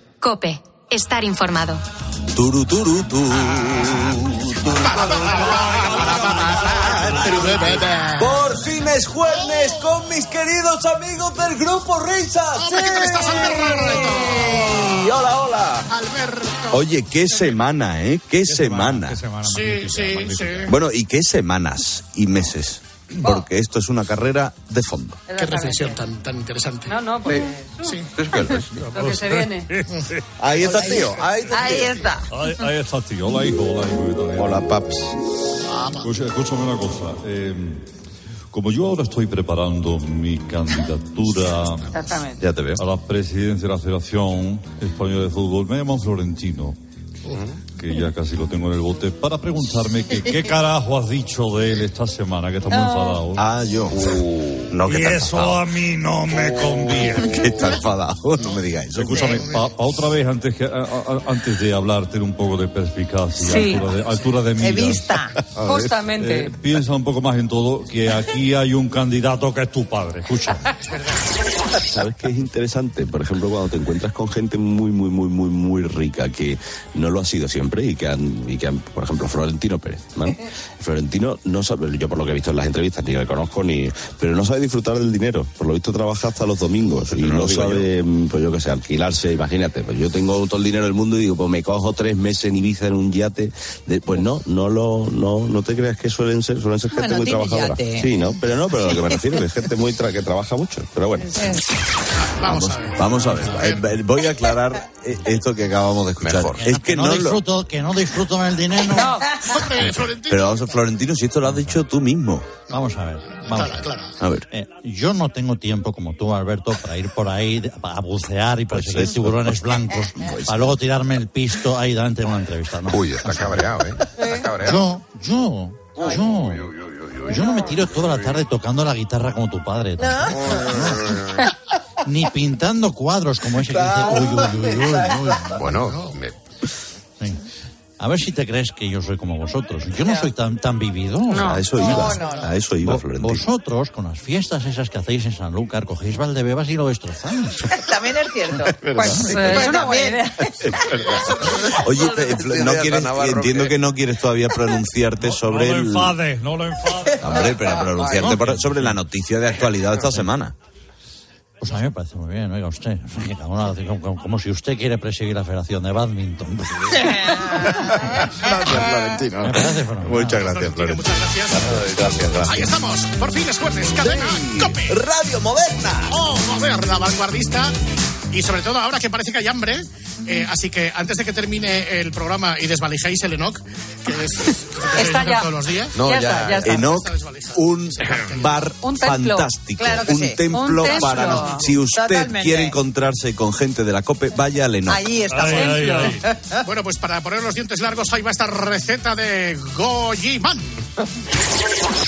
Cope. Estar informado. Turu, turu, tu. Por fin es jueves con mis queridos amigos del grupo Risa. Hombre, ¿qué tal estás, Sí, Hola, hola. Oye, qué semana, ¿eh? Qué, semana. Sí, sí, sí. Bueno, y qué semanas y meses. Porque esto es una carrera de fondo. Qué reflexión tan, tan interesante. No, no, pues Sí. lo que se viene. Ahí está, tío. Ahí está. Ahí está. Ahí, ahí está, tío. Hola, hijo. Hola, hijo. Hola, paps. Escucha- escúchame una cosa. eh, como yo ahora estoy preparando mi candidatura Exactamente. Ya te veo. a la presidencia de la Federación Española de Fútbol, me llaman Florentino, que ya casi lo tengo en el bote, para preguntarme que qué carajo has dicho de él esta semana, que está muy enfadado. Ah, yo. no, que y eso enfadado. a mí no me conviene. que está enfadado, no me digáis eso. Escúchame, pa, pa otra vez, antes, que, a- a- antes de hablar, ten un poco de perspicacia, Sí. altura, de, altura de He miras. vista. Justamente. Eh, piensa un poco más en todo, que aquí hay un candidato que es tu padre. Escucha. ¿Sabes qué es interesante? Por ejemplo, cuando te encuentras con gente muy, muy, muy, muy, muy rica, que no lo ha sido siempre y que han, y que han por ejemplo, Florentino Pérez, ¿vale? Florentino no sabe, yo por lo que he visto en las entrevistas, ni le conozco, ni, pero no sabe disfrutar del dinero. Por lo visto trabaja hasta los domingos y no sabe, mm, pues yo qué sé, alquilarse, imagínate. Pues yo tengo todo el dinero del mundo y digo, pues me cojo tres meses en Ibiza en un yate. De- pues no, no lo, no, no te creas que suelen ser, suelen ser gente Bueno, muy trabajadora. yate. Sí, ¿no? Pero no, pero lo que me refiero es gente muy tra- que trabaja mucho. Pero bueno. Vamos a ver. Vamos a ver. Eh, Voy a aclarar eh, esto que acabamos de escuchar. Es que no, lo... disfruto, que no disfruto el dinero. Hombre, Florentino. Pero vamos a Florentino, si esto lo has dicho tú mismo. Vamos a ver. Vamos. Claro, claro. A ver. Eh, yo no tengo tiempo como tú, Alberto, para ir por ahí a bucear y Pues perseguir eso. tiburones blancos para luego tirarme el pisto ahí delante de una entrevista. ¿no? Uy, está cabreado, ¿eh? Está cabreado. Yo, yo, yo, yo no me tiro toda la tarde tocando la guitarra como tu padre. Ni pintando cuadros como ese que dice, uy, uy, uy, uy, uy. Bueno, me-. A ver si te crees que yo soy como vosotros. Yo no soy tan, tan vividor. A eso iba. A eso iba, Florentino. Vosotros, con las fiestas esas que hacéis en Sanlúcar, cogéis Valdebebas y lo destrozáis. También es cierto. Pues, es también. Oye, no quieres, entiendo que no quieres todavía pronunciarte sobre no lo enfades, no lo enfades. Hombre, pero pronunciarte sobre la noticia de actualidad de esta semana. Pues a mí me parece muy bien, oiga usted. Como, como si usted quiere presidir la Federación de Badminton. Gracias, Florentino. Me parece fenomenal. Muchas gracias, Florentino. Muchas gracias. Ay, Gracias, gracias. Ahí estamos. Por fin es jueves. Cadena Cope. Radio Moderna. Oh, moderna, vanguardista. Y sobre todo ahora que parece que hay hambre. Eh, así que antes de que termine el programa y desvalijéis el Enoch, que es, que Está ya. todos los días. No, Ya ya, está, ya está. Enoch, un bar Un fantástico. Claro que un sí. templo Un templo. para... no- Si usted Totalmente. quiere encontrarse con gente de la COPE, vaya al Enoch. Allí está. Ay, ay. Bueno, pues para poner los dientes largos, ahí va esta receta de Gojiman.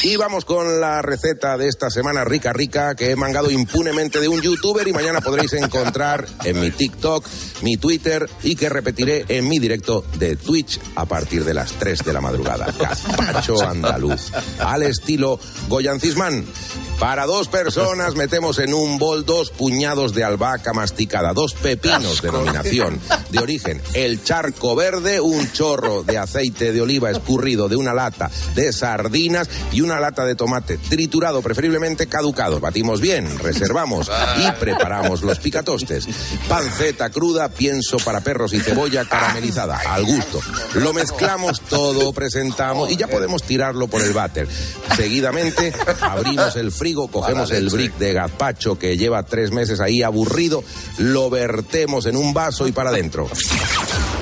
Y vamos con la receta de esta semana rica rica que he mangado impunemente de un youtuber y mañana podréis encontrar en mi TikTok, mi Twitter y que repetiré en mi directo de Twitch a partir de las 3 de la madrugada. Gazpacho andaluz. Al estilo Goyan Cisman. Para dos personas metemos en un bol dos puñados de albahaca masticada, dos pepinos, denominación de origen, el charco verde, un chorro de aceite de oliva escurrido de una lata de sardinas y una lata de tomate triturado, preferiblemente caducado. Batimos bien, reservamos y preparamos los picatostes. Panceta cruda, pienso para perros y cebolla caramelizada, al gusto. Lo mezclamos todo, presentamos y ya podemos tirarlo por el váter. Seguidamente abrimos el frigo, cogemos el brick de gazpacho que lleva tres meses ahí aburrido, lo vertemos en un vaso y para adentro.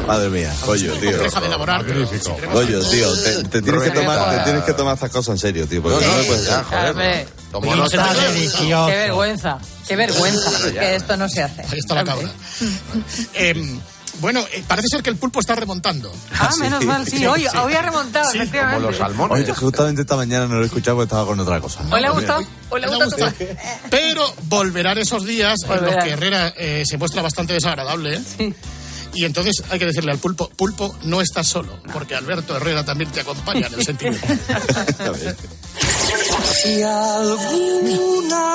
Madre mía, Goyo, tío. Deja de elaborar. Goyo, tío, te, te tienes que tomar, te tienes que tomar estas cosas en serio, tío. porque no me puedes- Hombre, Como no Está delicioso. Qué vergüenza. Qué vergüenza. Que esto no se hace. Ahí está la cabra. Em, bueno, eh, parece ser que el pulpo está remontando. Ah, menos mal, sí. Hoy, hoy ha remontado, Sí, Como efectivamente. los salmones. Oye, justamente esta mañana no lo he escuchado porque estaba con otra cosa. ¿Hoy le ha gustado? ¿Hoy le ha gustado? gusta. Pero volverán esos días en Volverán. los que Herrera eh, se muestra bastante desagradable. ¿eh? Y entonces hay que decirle al pulpo, pulpo, no estás solo, porque Alberto Herrera también te acompaña en el sentimiento. Si alguna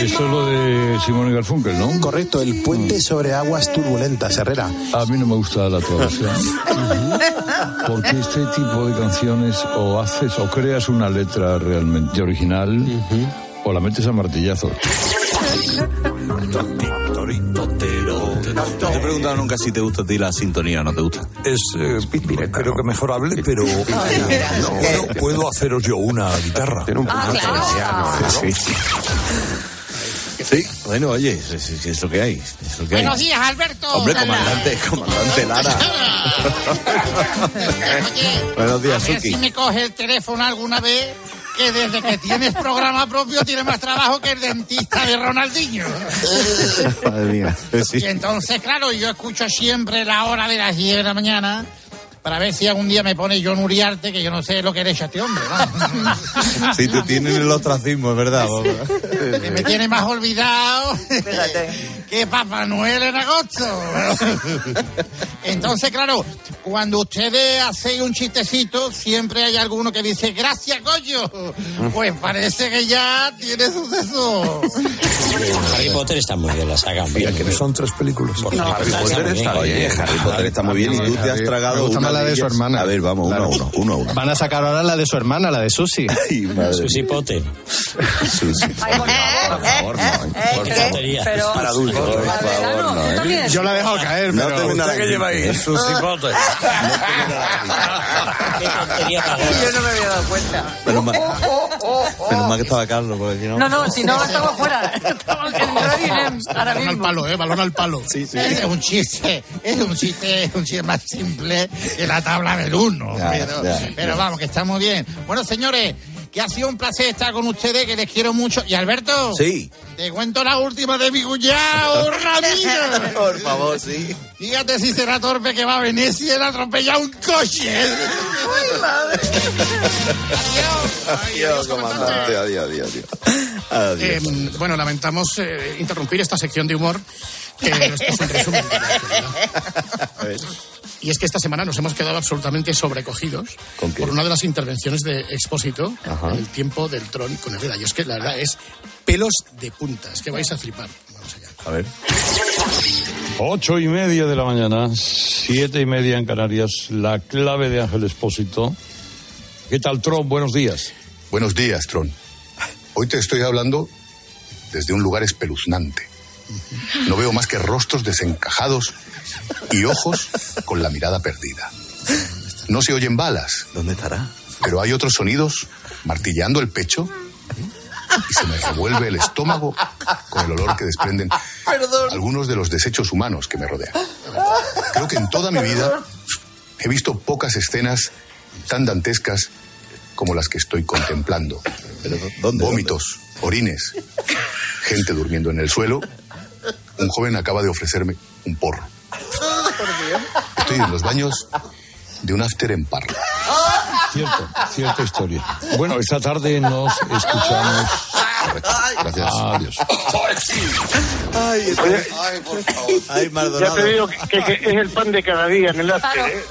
Esto es lo de Simón y Garfunkel, ¿no? Correcto, el puente sobre aguas turbulentas, Herrera. A mí no me gusta la traducción. Porque este tipo de canciones o haces o creas una letra realmente original o la metes a martillazos. No te he preguntado nunca si te gusta a ti la sintonía o no te gusta. Es, eh, creo que mejorable, pero no, no puedo haceros yo una guitarra. Ah, claro. Sí. Sí, bueno, oye, es, es- es lo que hay. Es lo que hay. Buenos días, Alberto. Hombre, comandante, comandante Lara. Buenos días, A ver Suki. si me coge el teléfono alguna vez que desde que tienes programa propio tiene más trabajo que el dentista de Ronaldinho. Madre mía. Sí. Y entonces, claro, yo escucho siempre la hora de las 10 de la mañana para ver si algún día me pone John Uriarte, que yo no sé lo que eres este hombre. ¿no? Sí, te tienen el ostracismo, es verdad. que me tiene más olvidado que Papá Noel en agosto. Entonces, claro, cuando ustedes hacen un chistecito, siempre hay alguno que dice, gracias, Goyo. Pues parece que ya tiene suceso. Harry Potter está muy bien, la saga. Son tres películas. Harry Potter está bien. Harry Potter está muy bien y tú te has tragado Me gusta una más la de su ellas. hermana. A ver, vamos, uno a Claro. uno, uno a uno. Van a sacar ahora la de su hermana, la de Susi. Ay, Susi. Potter. Susi. Por favor, no. Qué tontería. Pero- Para adultos, por favor, no, ¿eh? también. Yo la he dejado caer, No pero... ¿Usted qué lleva ahí? ¿eh? Para Yo no me había dado cuenta. Mal, menos mal que estaba Carlos, porque si no... No, no, si no estaba fuera. Estaba en Radio INEM ahora Balón al mismo. palo, ¿eh? Balón al palo. Sí, sí. Es un chiste, es un chiste, es un chiste más simple que la tabla del uno. Ya, pero, ya, pero ya. vamos, que está muy bien. Bueno, señores, ha sido un placer estar con ustedes, que les quiero mucho. Y Alberto, Sí. te cuento la última de mi cuñado, Ramírez. Por favor, sí. Fíjate si será torpe que va a Venecia y le atropella un coche. Adiós, comandante. Adiós, adiós, adiós. Adiós. Eh, bueno, lamentamos eh, interrumpir esta sección de humor. Que esto es un resumen de la. Y es que esta semana nos hemos quedado absolutamente sobrecogidos por una de las intervenciones de Expósito Ajá. en el tiempo del Tron con Herrera. Y es que la verdad es pelos de punta. Es que vais a flipar. Vamos allá. A ver. Ocho y media de la mañana, siete y media en Canarias, la clave de Ángel Espósito. ¿Qué tal, Tron? Buenos días. Buenos días, Tron. Hoy te estoy hablando desde un lugar espeluznante. No veo más que rostros desencajados y ojos con la mirada perdida. No se oyen balas, ¿Dónde estará? pero hay otros sonidos martillando el pecho y se me revuelve el estómago con el olor que desprenden algunos de los desechos humanos que me rodean. Creo que en toda mi vida he visto pocas escenas tan dantescas como las que estoy contemplando. ¿Pero dónde? Vómitos, orines, gente durmiendo en el suelo. Un joven acaba de ofrecerme un porro. Estoy en los baños de un after en Parla. Cierto, cierta historia. Bueno, esta tarde nos escuchamos. Gracias. Adiós. Ay, este- Ay, Ya Maldonado. te digo que, que es el pan de cada día en el after, ¿eh?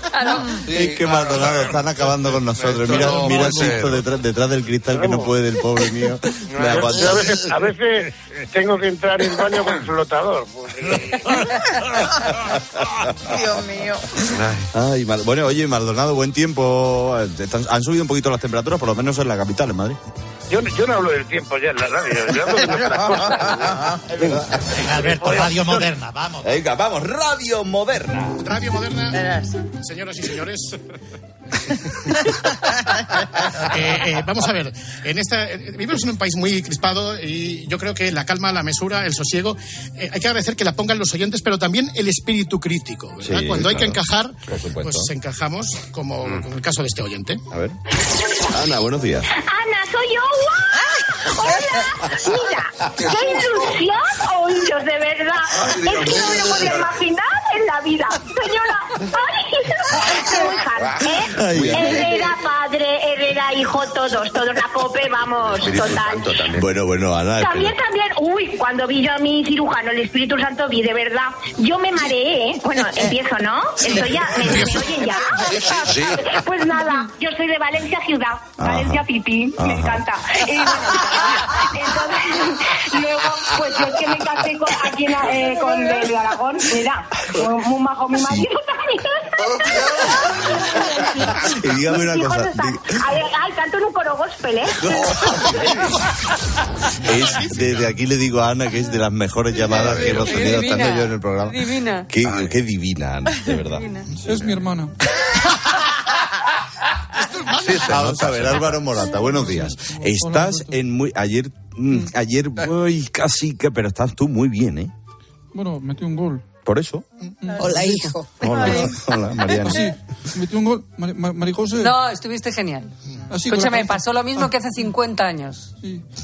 Es que Maldonado están acabando con nosotros. Mira, no mira Sisto detrás, detrás del cristal que no puede, el pobre mío. Yo a veces, a veces tengo que entrar en el baño con flotador. porque- Dios mío. Ay, bueno, oye, Maldonado, buen tiempo. Están- han subido un poquito las temperaturas, por lo menos en la capital, en Madrid. Yo, yo no hablo del tiempo ya en la radio, yo hablo de nuestras cosas. Venga, Alberto, Radio Moderna, vamos. Venga, vamos, Radio Moderna. Radio Moderna, señoras y señores. Eh, eh, vamos a ver, en esta, eh, vivimos en un país muy crispado y yo creo que la calma, la mesura, el sosiego, eh, hay que agradecer que la pongan los oyentes, pero también el espíritu crítico. ¿verdad? Sí, Cuando hay que encajar, pues encajamos, como como el caso de este oyente. A ver. Ana, buenos días. Ana, soy yo. Hola. Mira, qué ilusión oíros, de verdad. Es que no me lo podía imaginar en la vida. Señora, ¡ay! Muy ¿eh? Herrera padre, Herrera hijo, todos, todos la cope, vamos, total. Bueno, bueno, Ana. También, espera. también, uy, cuando vi yo a mi cirujano, el Espíritu Santo, vi de verdad, yo me mareé, ¿eh? Bueno, empiezo, ¿no? Estoy ya, ¿me, me oyen ya? Sí, sí. Pues nada, yo soy de Valencia ciudad, Ajá. Valencia pipí, me Ajá. encanta. Y bueno, entonces, luego, pues yo es que me casé con, aquí en, eh, con el de Aragón, mira, muy muy majo mi marido también. Y dígame una cosa. están- di- Ay, ay, canto en un coro gospel, ¿eh? Es, desde aquí le digo a Ana que es de las mejores llamadas que hemos tenido Divina. estando yo en el programa. Divina. Qué, qué divina, Ana, de verdad. Es mi hermana. Vamos a ver, Álvaro Morata, buenos días. Estás en muy. Ayer. mm, Ayer, uy, casi que. Pero estás tú muy bien, ¿eh? Bueno, metí un gol. Por eso. Hola, hijo. Hola, hola, Mariana. Ah, sí, metí un gol. Mari- Ma- Marijose. No, estuviste genial. Así, la Escúchame, pasó lo mismo que hace 50 años.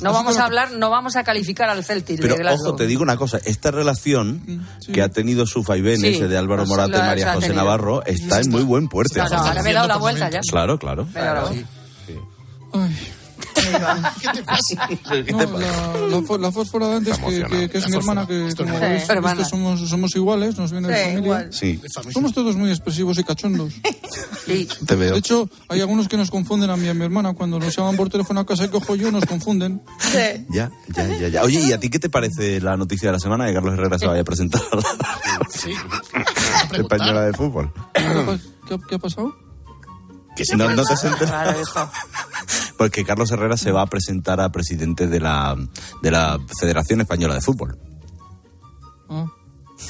No vamos a hablar, no vamos a calificar al Celtic Pero de ojo, te digo una cosa, esta relación que ha tenido su vaivén Sí, ese de Álvaro pues Morata y María José. Navarro está en muy buen puerto. No, no, ahora me he dado la vuelta ya. Claro, claro. Me he dado la vuelta. No, la, la, fo- la fósfora de antes, que, que- que es mi hermana, que como Sí, veis, hermana. viste, somos, somos iguales, nos viene de Sí, familia. igual. Sí. Somos todos muy expresivos y cachondos. Te veo. De hecho, hay algunos que nos confunden a mí y a mi hermana. Cuando nos llaman por teléfono a casa y cojo yo, nos confunden. Ya, ya, ya, ya. Oye, ¿y a ti qué te parece la noticia de la semana de Carlos Herrera se vaya a presentar a la Sí. española de fútbol? ¿Qué, qué ha pasado? No, no te has enterado. Porque Carlos Herrera se va a presentar a presidente de la, de la Federación Española de Fútbol. Ah.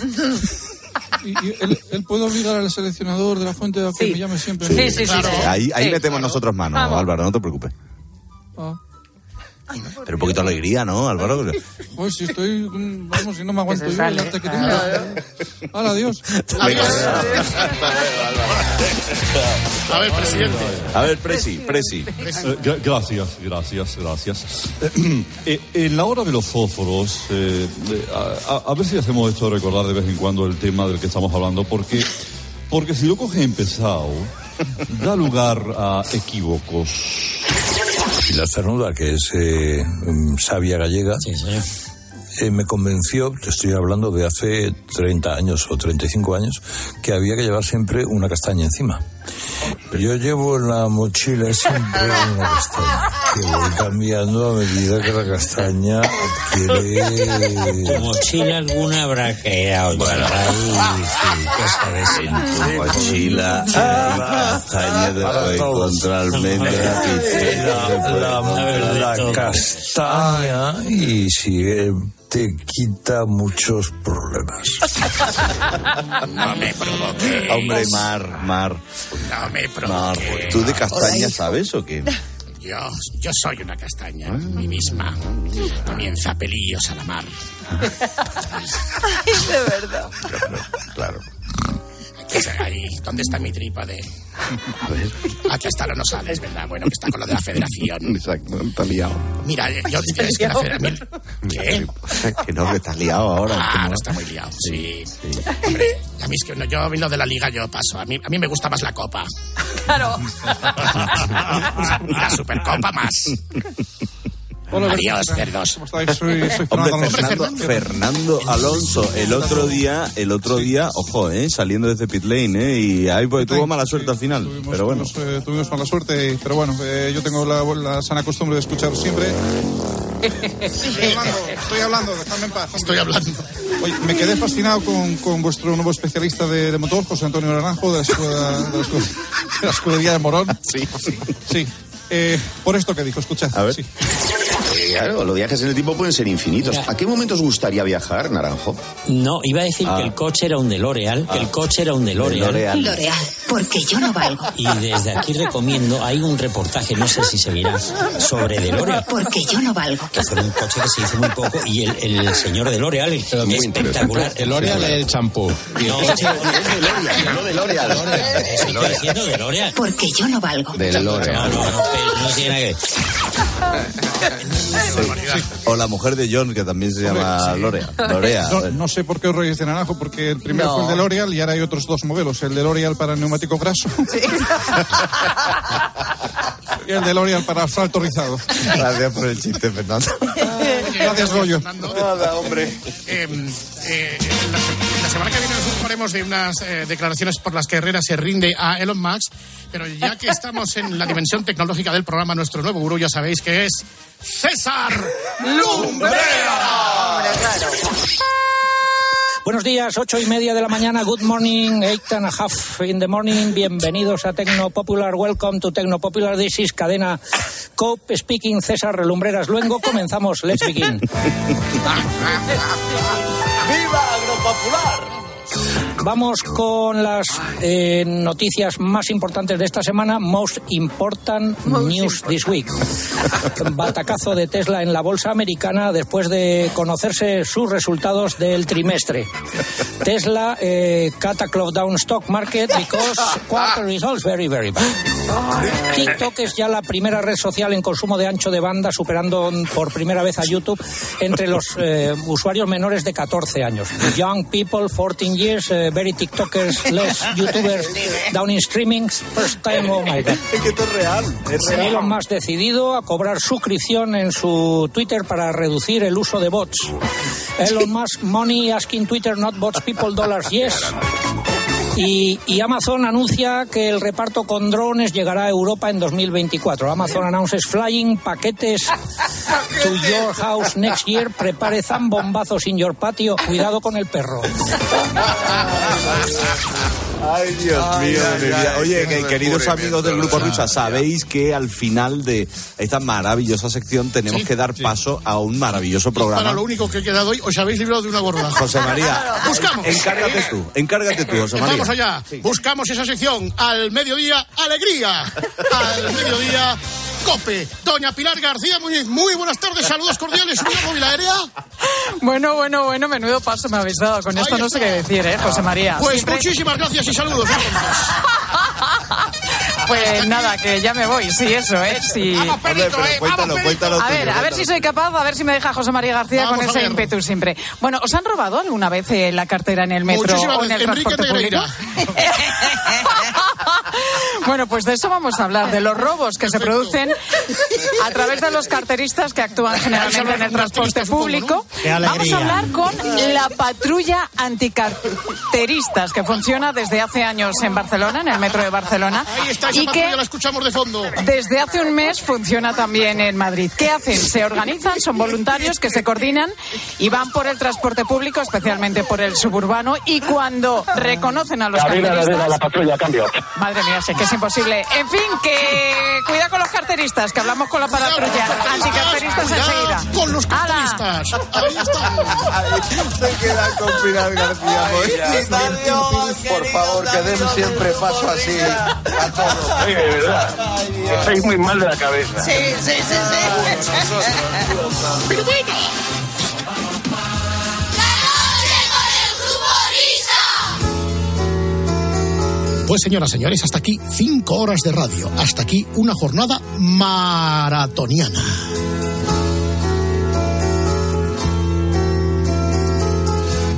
¿Y, y él, él puede obligar al seleccionador de la fuente a que me llame siempre? Ahí, ahí metemos nosotros mano, Vamos. Álvaro, no te preocupes. Ah. Pero un poquito de alegría, ¿no, Álvaro? Pues si estoy, vamos, si no me aguanto yo, sale. arte que tengo. Hala, adiós. A ver, presidente. A ver, Presi, Presi. Eh, gra- gracias, gracias, gracias. Eh, en la hora de los fósforos, eh, eh, a, a- a ver si hacemos esto de recordar de vez en cuando el tema del que estamos hablando, porque, porque si lo coge empezado, da lugar a equívocos. Pilar Cernuda, que es eh, sabia gallega, eh, me convenció, te estoy hablando de hace 30 años o 35 años, que había que llevar siempre una castaña encima. Yo llevo en la mochila siempre una castaña, que voy cambiando a medida que la castaña adquiere... Tu mochila alguna habrá quedado bueno. ahí, sí, cosa de Tu mochila, hay castaña, te puede encontrar la, encontrar la castaña y si eh, te quita muchos problemas. No me provoques. Hombre, Mar, Mar. No me Mar, provoques. ¿tú de castaña sabes o qué? Yo, yo soy una castaña, mí misma. Comienza pelillos a la mar. de verdad. Claro. Ahí, ¿dónde está mi trípode? A ver. Aquí está, no sales, ¿verdad? Bueno, que está con lo de la federación. Exacto, está liado. Mira, yo es que la federación... ¿Qué? Que no, que estás liado ahora. Ah, no está muy liado, sí. Hombre, a mí es que no, yo lo de la liga yo paso. A mí, a mí me gusta más la copa. Claro. Y la supercopa más. Hola, Adiós, cerdos. ¿Cómo estáis? Soy, soy Hombre, Fernando Alonso. Fernando, Fernando Alonso, el otro día, el otro día, ojo, eh, saliendo desde pit lane, eh, y ahí pues, tuvo mala suerte al final, pero bueno. Tuvimos, eh, tuvimos mala suerte, pero bueno, eh, yo tengo la, la sana costumbre de escuchar siempre. Estoy hablando, estoy hablando, dejadme en paz. Estoy hablando. Oye, me quedé fascinado con, con vuestro nuevo especialista de, de motor, José Antonio Naranjo, de la, escuela, de la, escuela- de la escudería de Morón. Sí, sí. Eh, por esto que dijo, escuchad. A ver. Eh, Claro, los viajes en el tiempo pueden ser infinitos. ¿A qué momento os gustaría viajar, Naranjo? No, iba a decir Ah. que el coche era un DeLorean, que el coche era un DeLorean. L'Oreal, porque yo no valgo. Y desde aquí recomiendo, hay un reportaje, no sé si se verá, sobre DeLorean. Porque yo no valgo. Que fue un coche que se hizo muy poco y el, el señor DeLorean, espectacular. El L'Oreal es el champú. No, no DeLorean. Estoy diciendo DeLorean. Porque yo no valgo. No, no, no, pero no tiene que ver. O la mujer de John, que también se llama Lorea. Lorea. No, no sé por qué os reís de naranjo, porque el primero No. fue el de L'Oreal y ahora hay otros dos modelos. El de L'Oreal para neumático graso y el de L'Oreal para asfalto rizado. Gracias por el chiste, Fernando. Gracias, Goyo. Nada, hombre. Eh, eh, la, se- la semana que viene nos ocuparemos de unas eh, declaraciones por las que Herrera se rinde a Elon Musk, pero ya que estamos en la dimensión tecnológica del programa, nuestro nuevo gurú ya sabéis que es César Lumbrera. Buenos días, ocho y media de la mañana. Good morning, eight and a half in the morning. Bienvenidos a Tecno Popular. Welcome to Tecno Popular. This is cadena Cope speaking. César Relumbreras Luengo. Comenzamos. Let's begin. ¡Viva Agropopular! Vamos con las eh, noticias más importantes de esta semana. Most important news this week. Batacazo de Tesla en la bolsa americana después de conocerse sus resultados del trimestre. Tesla eh, cut a close down stock market because quarter results very very bad. TikTok es ya la primera red social en consumo de ancho de banda, superando por primera vez a YouTube entre los eh, usuarios menores de 14 años. Young people, 14 years, eh, very TikTokers, less YouTubers, down in streaming, first time, oh my God. Es que esto es real. Es real. Elon Musk decidido a cobrar suscripción en su Twitter para reducir el uso de bots. Elon Musk, money asking Twitter, not bots, people, dollars, yes. Y, y Amazon anuncia que el reparto con drones llegará a Europa en 2024. Amazon announces flying paquetes to your house next year. Prepare zambombazos in your patio. Cuidado con el perro. Ay, Dios Ay, mío, ay, mi vida. ay, Oye, que- queridos amigos del Grupo ya. sabéis que al final de esta maravillosa sección tenemos Sí, que dar paso a un maravilloso programa. Para lo único que he quedado hoy, os habéis librado de una gorda. José María, Buscamos. encárgate tú, encárgate tú, José María. Vamos allá. Buscamos esa sección. Al mediodía, alegría. Al mediodía, cope. Doña Pilar García Muñiz. Muy buenas tardes. Saludos cordiales. ¿Unidad móvil aérea? Bueno, bueno, bueno, menudo paso me habéis dado. Con esto no sé qué decir, ¿eh, José María? Pues Siempre- muchísimas gracias y saludos. Pues nada, que ya me voy, sí, eso, ¿eh? Sí. Vamos, eh. cuéntalo, Vamos, cuéntalo A tuyo, ver, a ver si soy capaz, a ver si me deja José María García Vamos con ese ímpetu siempre. Bueno, ¿os han robado alguna vez eh, la cartera en el metro Muchísimas o en el transporte público? Bueno, pues de eso vamos a hablar, de los robos que se producen a través de los carteristas que actúan generalmente en el transporte público. Vamos a hablar con la patrulla anticarteristas que funciona desde hace años en Barcelona, en el metro de Barcelona. Ahí está esa y patrulla, que la escuchamos de fondo. desde hace un mes funciona también en Madrid. ¿Qué hacen? Se organizan, son voluntarios que se coordinan y van por el transporte público, especialmente por el suburbano, y cuando reconocen a los carteristas... patrulla, cambio. Madre mía, sé que es imposible. En fin, que cuida con los carteristas, que hablamos con la patrulla. Anticarteristas enseguida. Con los carteristas. Ahí está. Se queda con Pilar García. Por favor, que den siempre paso así a todos. Oye, de verdad. Estáis muy mal de la cabeza. Sí, sí, sí, sí. Pero bueno. Pues señoras, señores, hasta aquí cinco horas de radio. Hasta aquí una jornada maratoniana.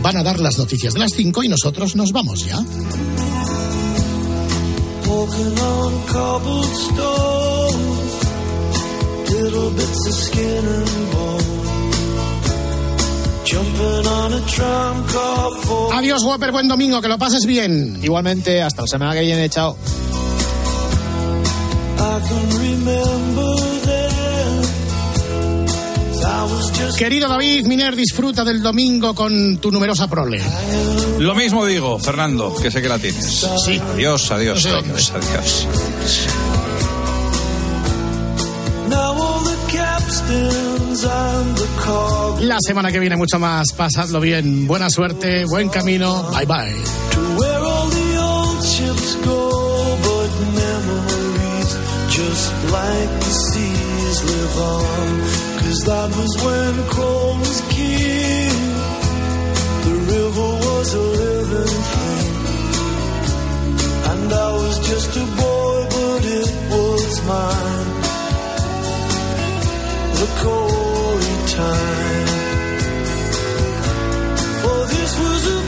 Van a dar las noticias de las cinco y nosotros nos vamos ya. Adiós, Whopper, buen domingo, que lo pases bien. Igualmente, hasta la semana que viene, chao. Querido David Miner, disfruta del domingo con tu numerosa prole. Lo mismo digo, Fernando, que sé que la tienes. Sí. Adiós, adiós, No sé adiós, adiós. La semana que viene mucho más. Pasadlo bien. Buena suerte, buen camino. Bye bye. to where all the old ships go, but memories just like the seas live on. Cause that was when coal was king. The river was a living thing. And I was just a boy, but it was mine. The time. For this was a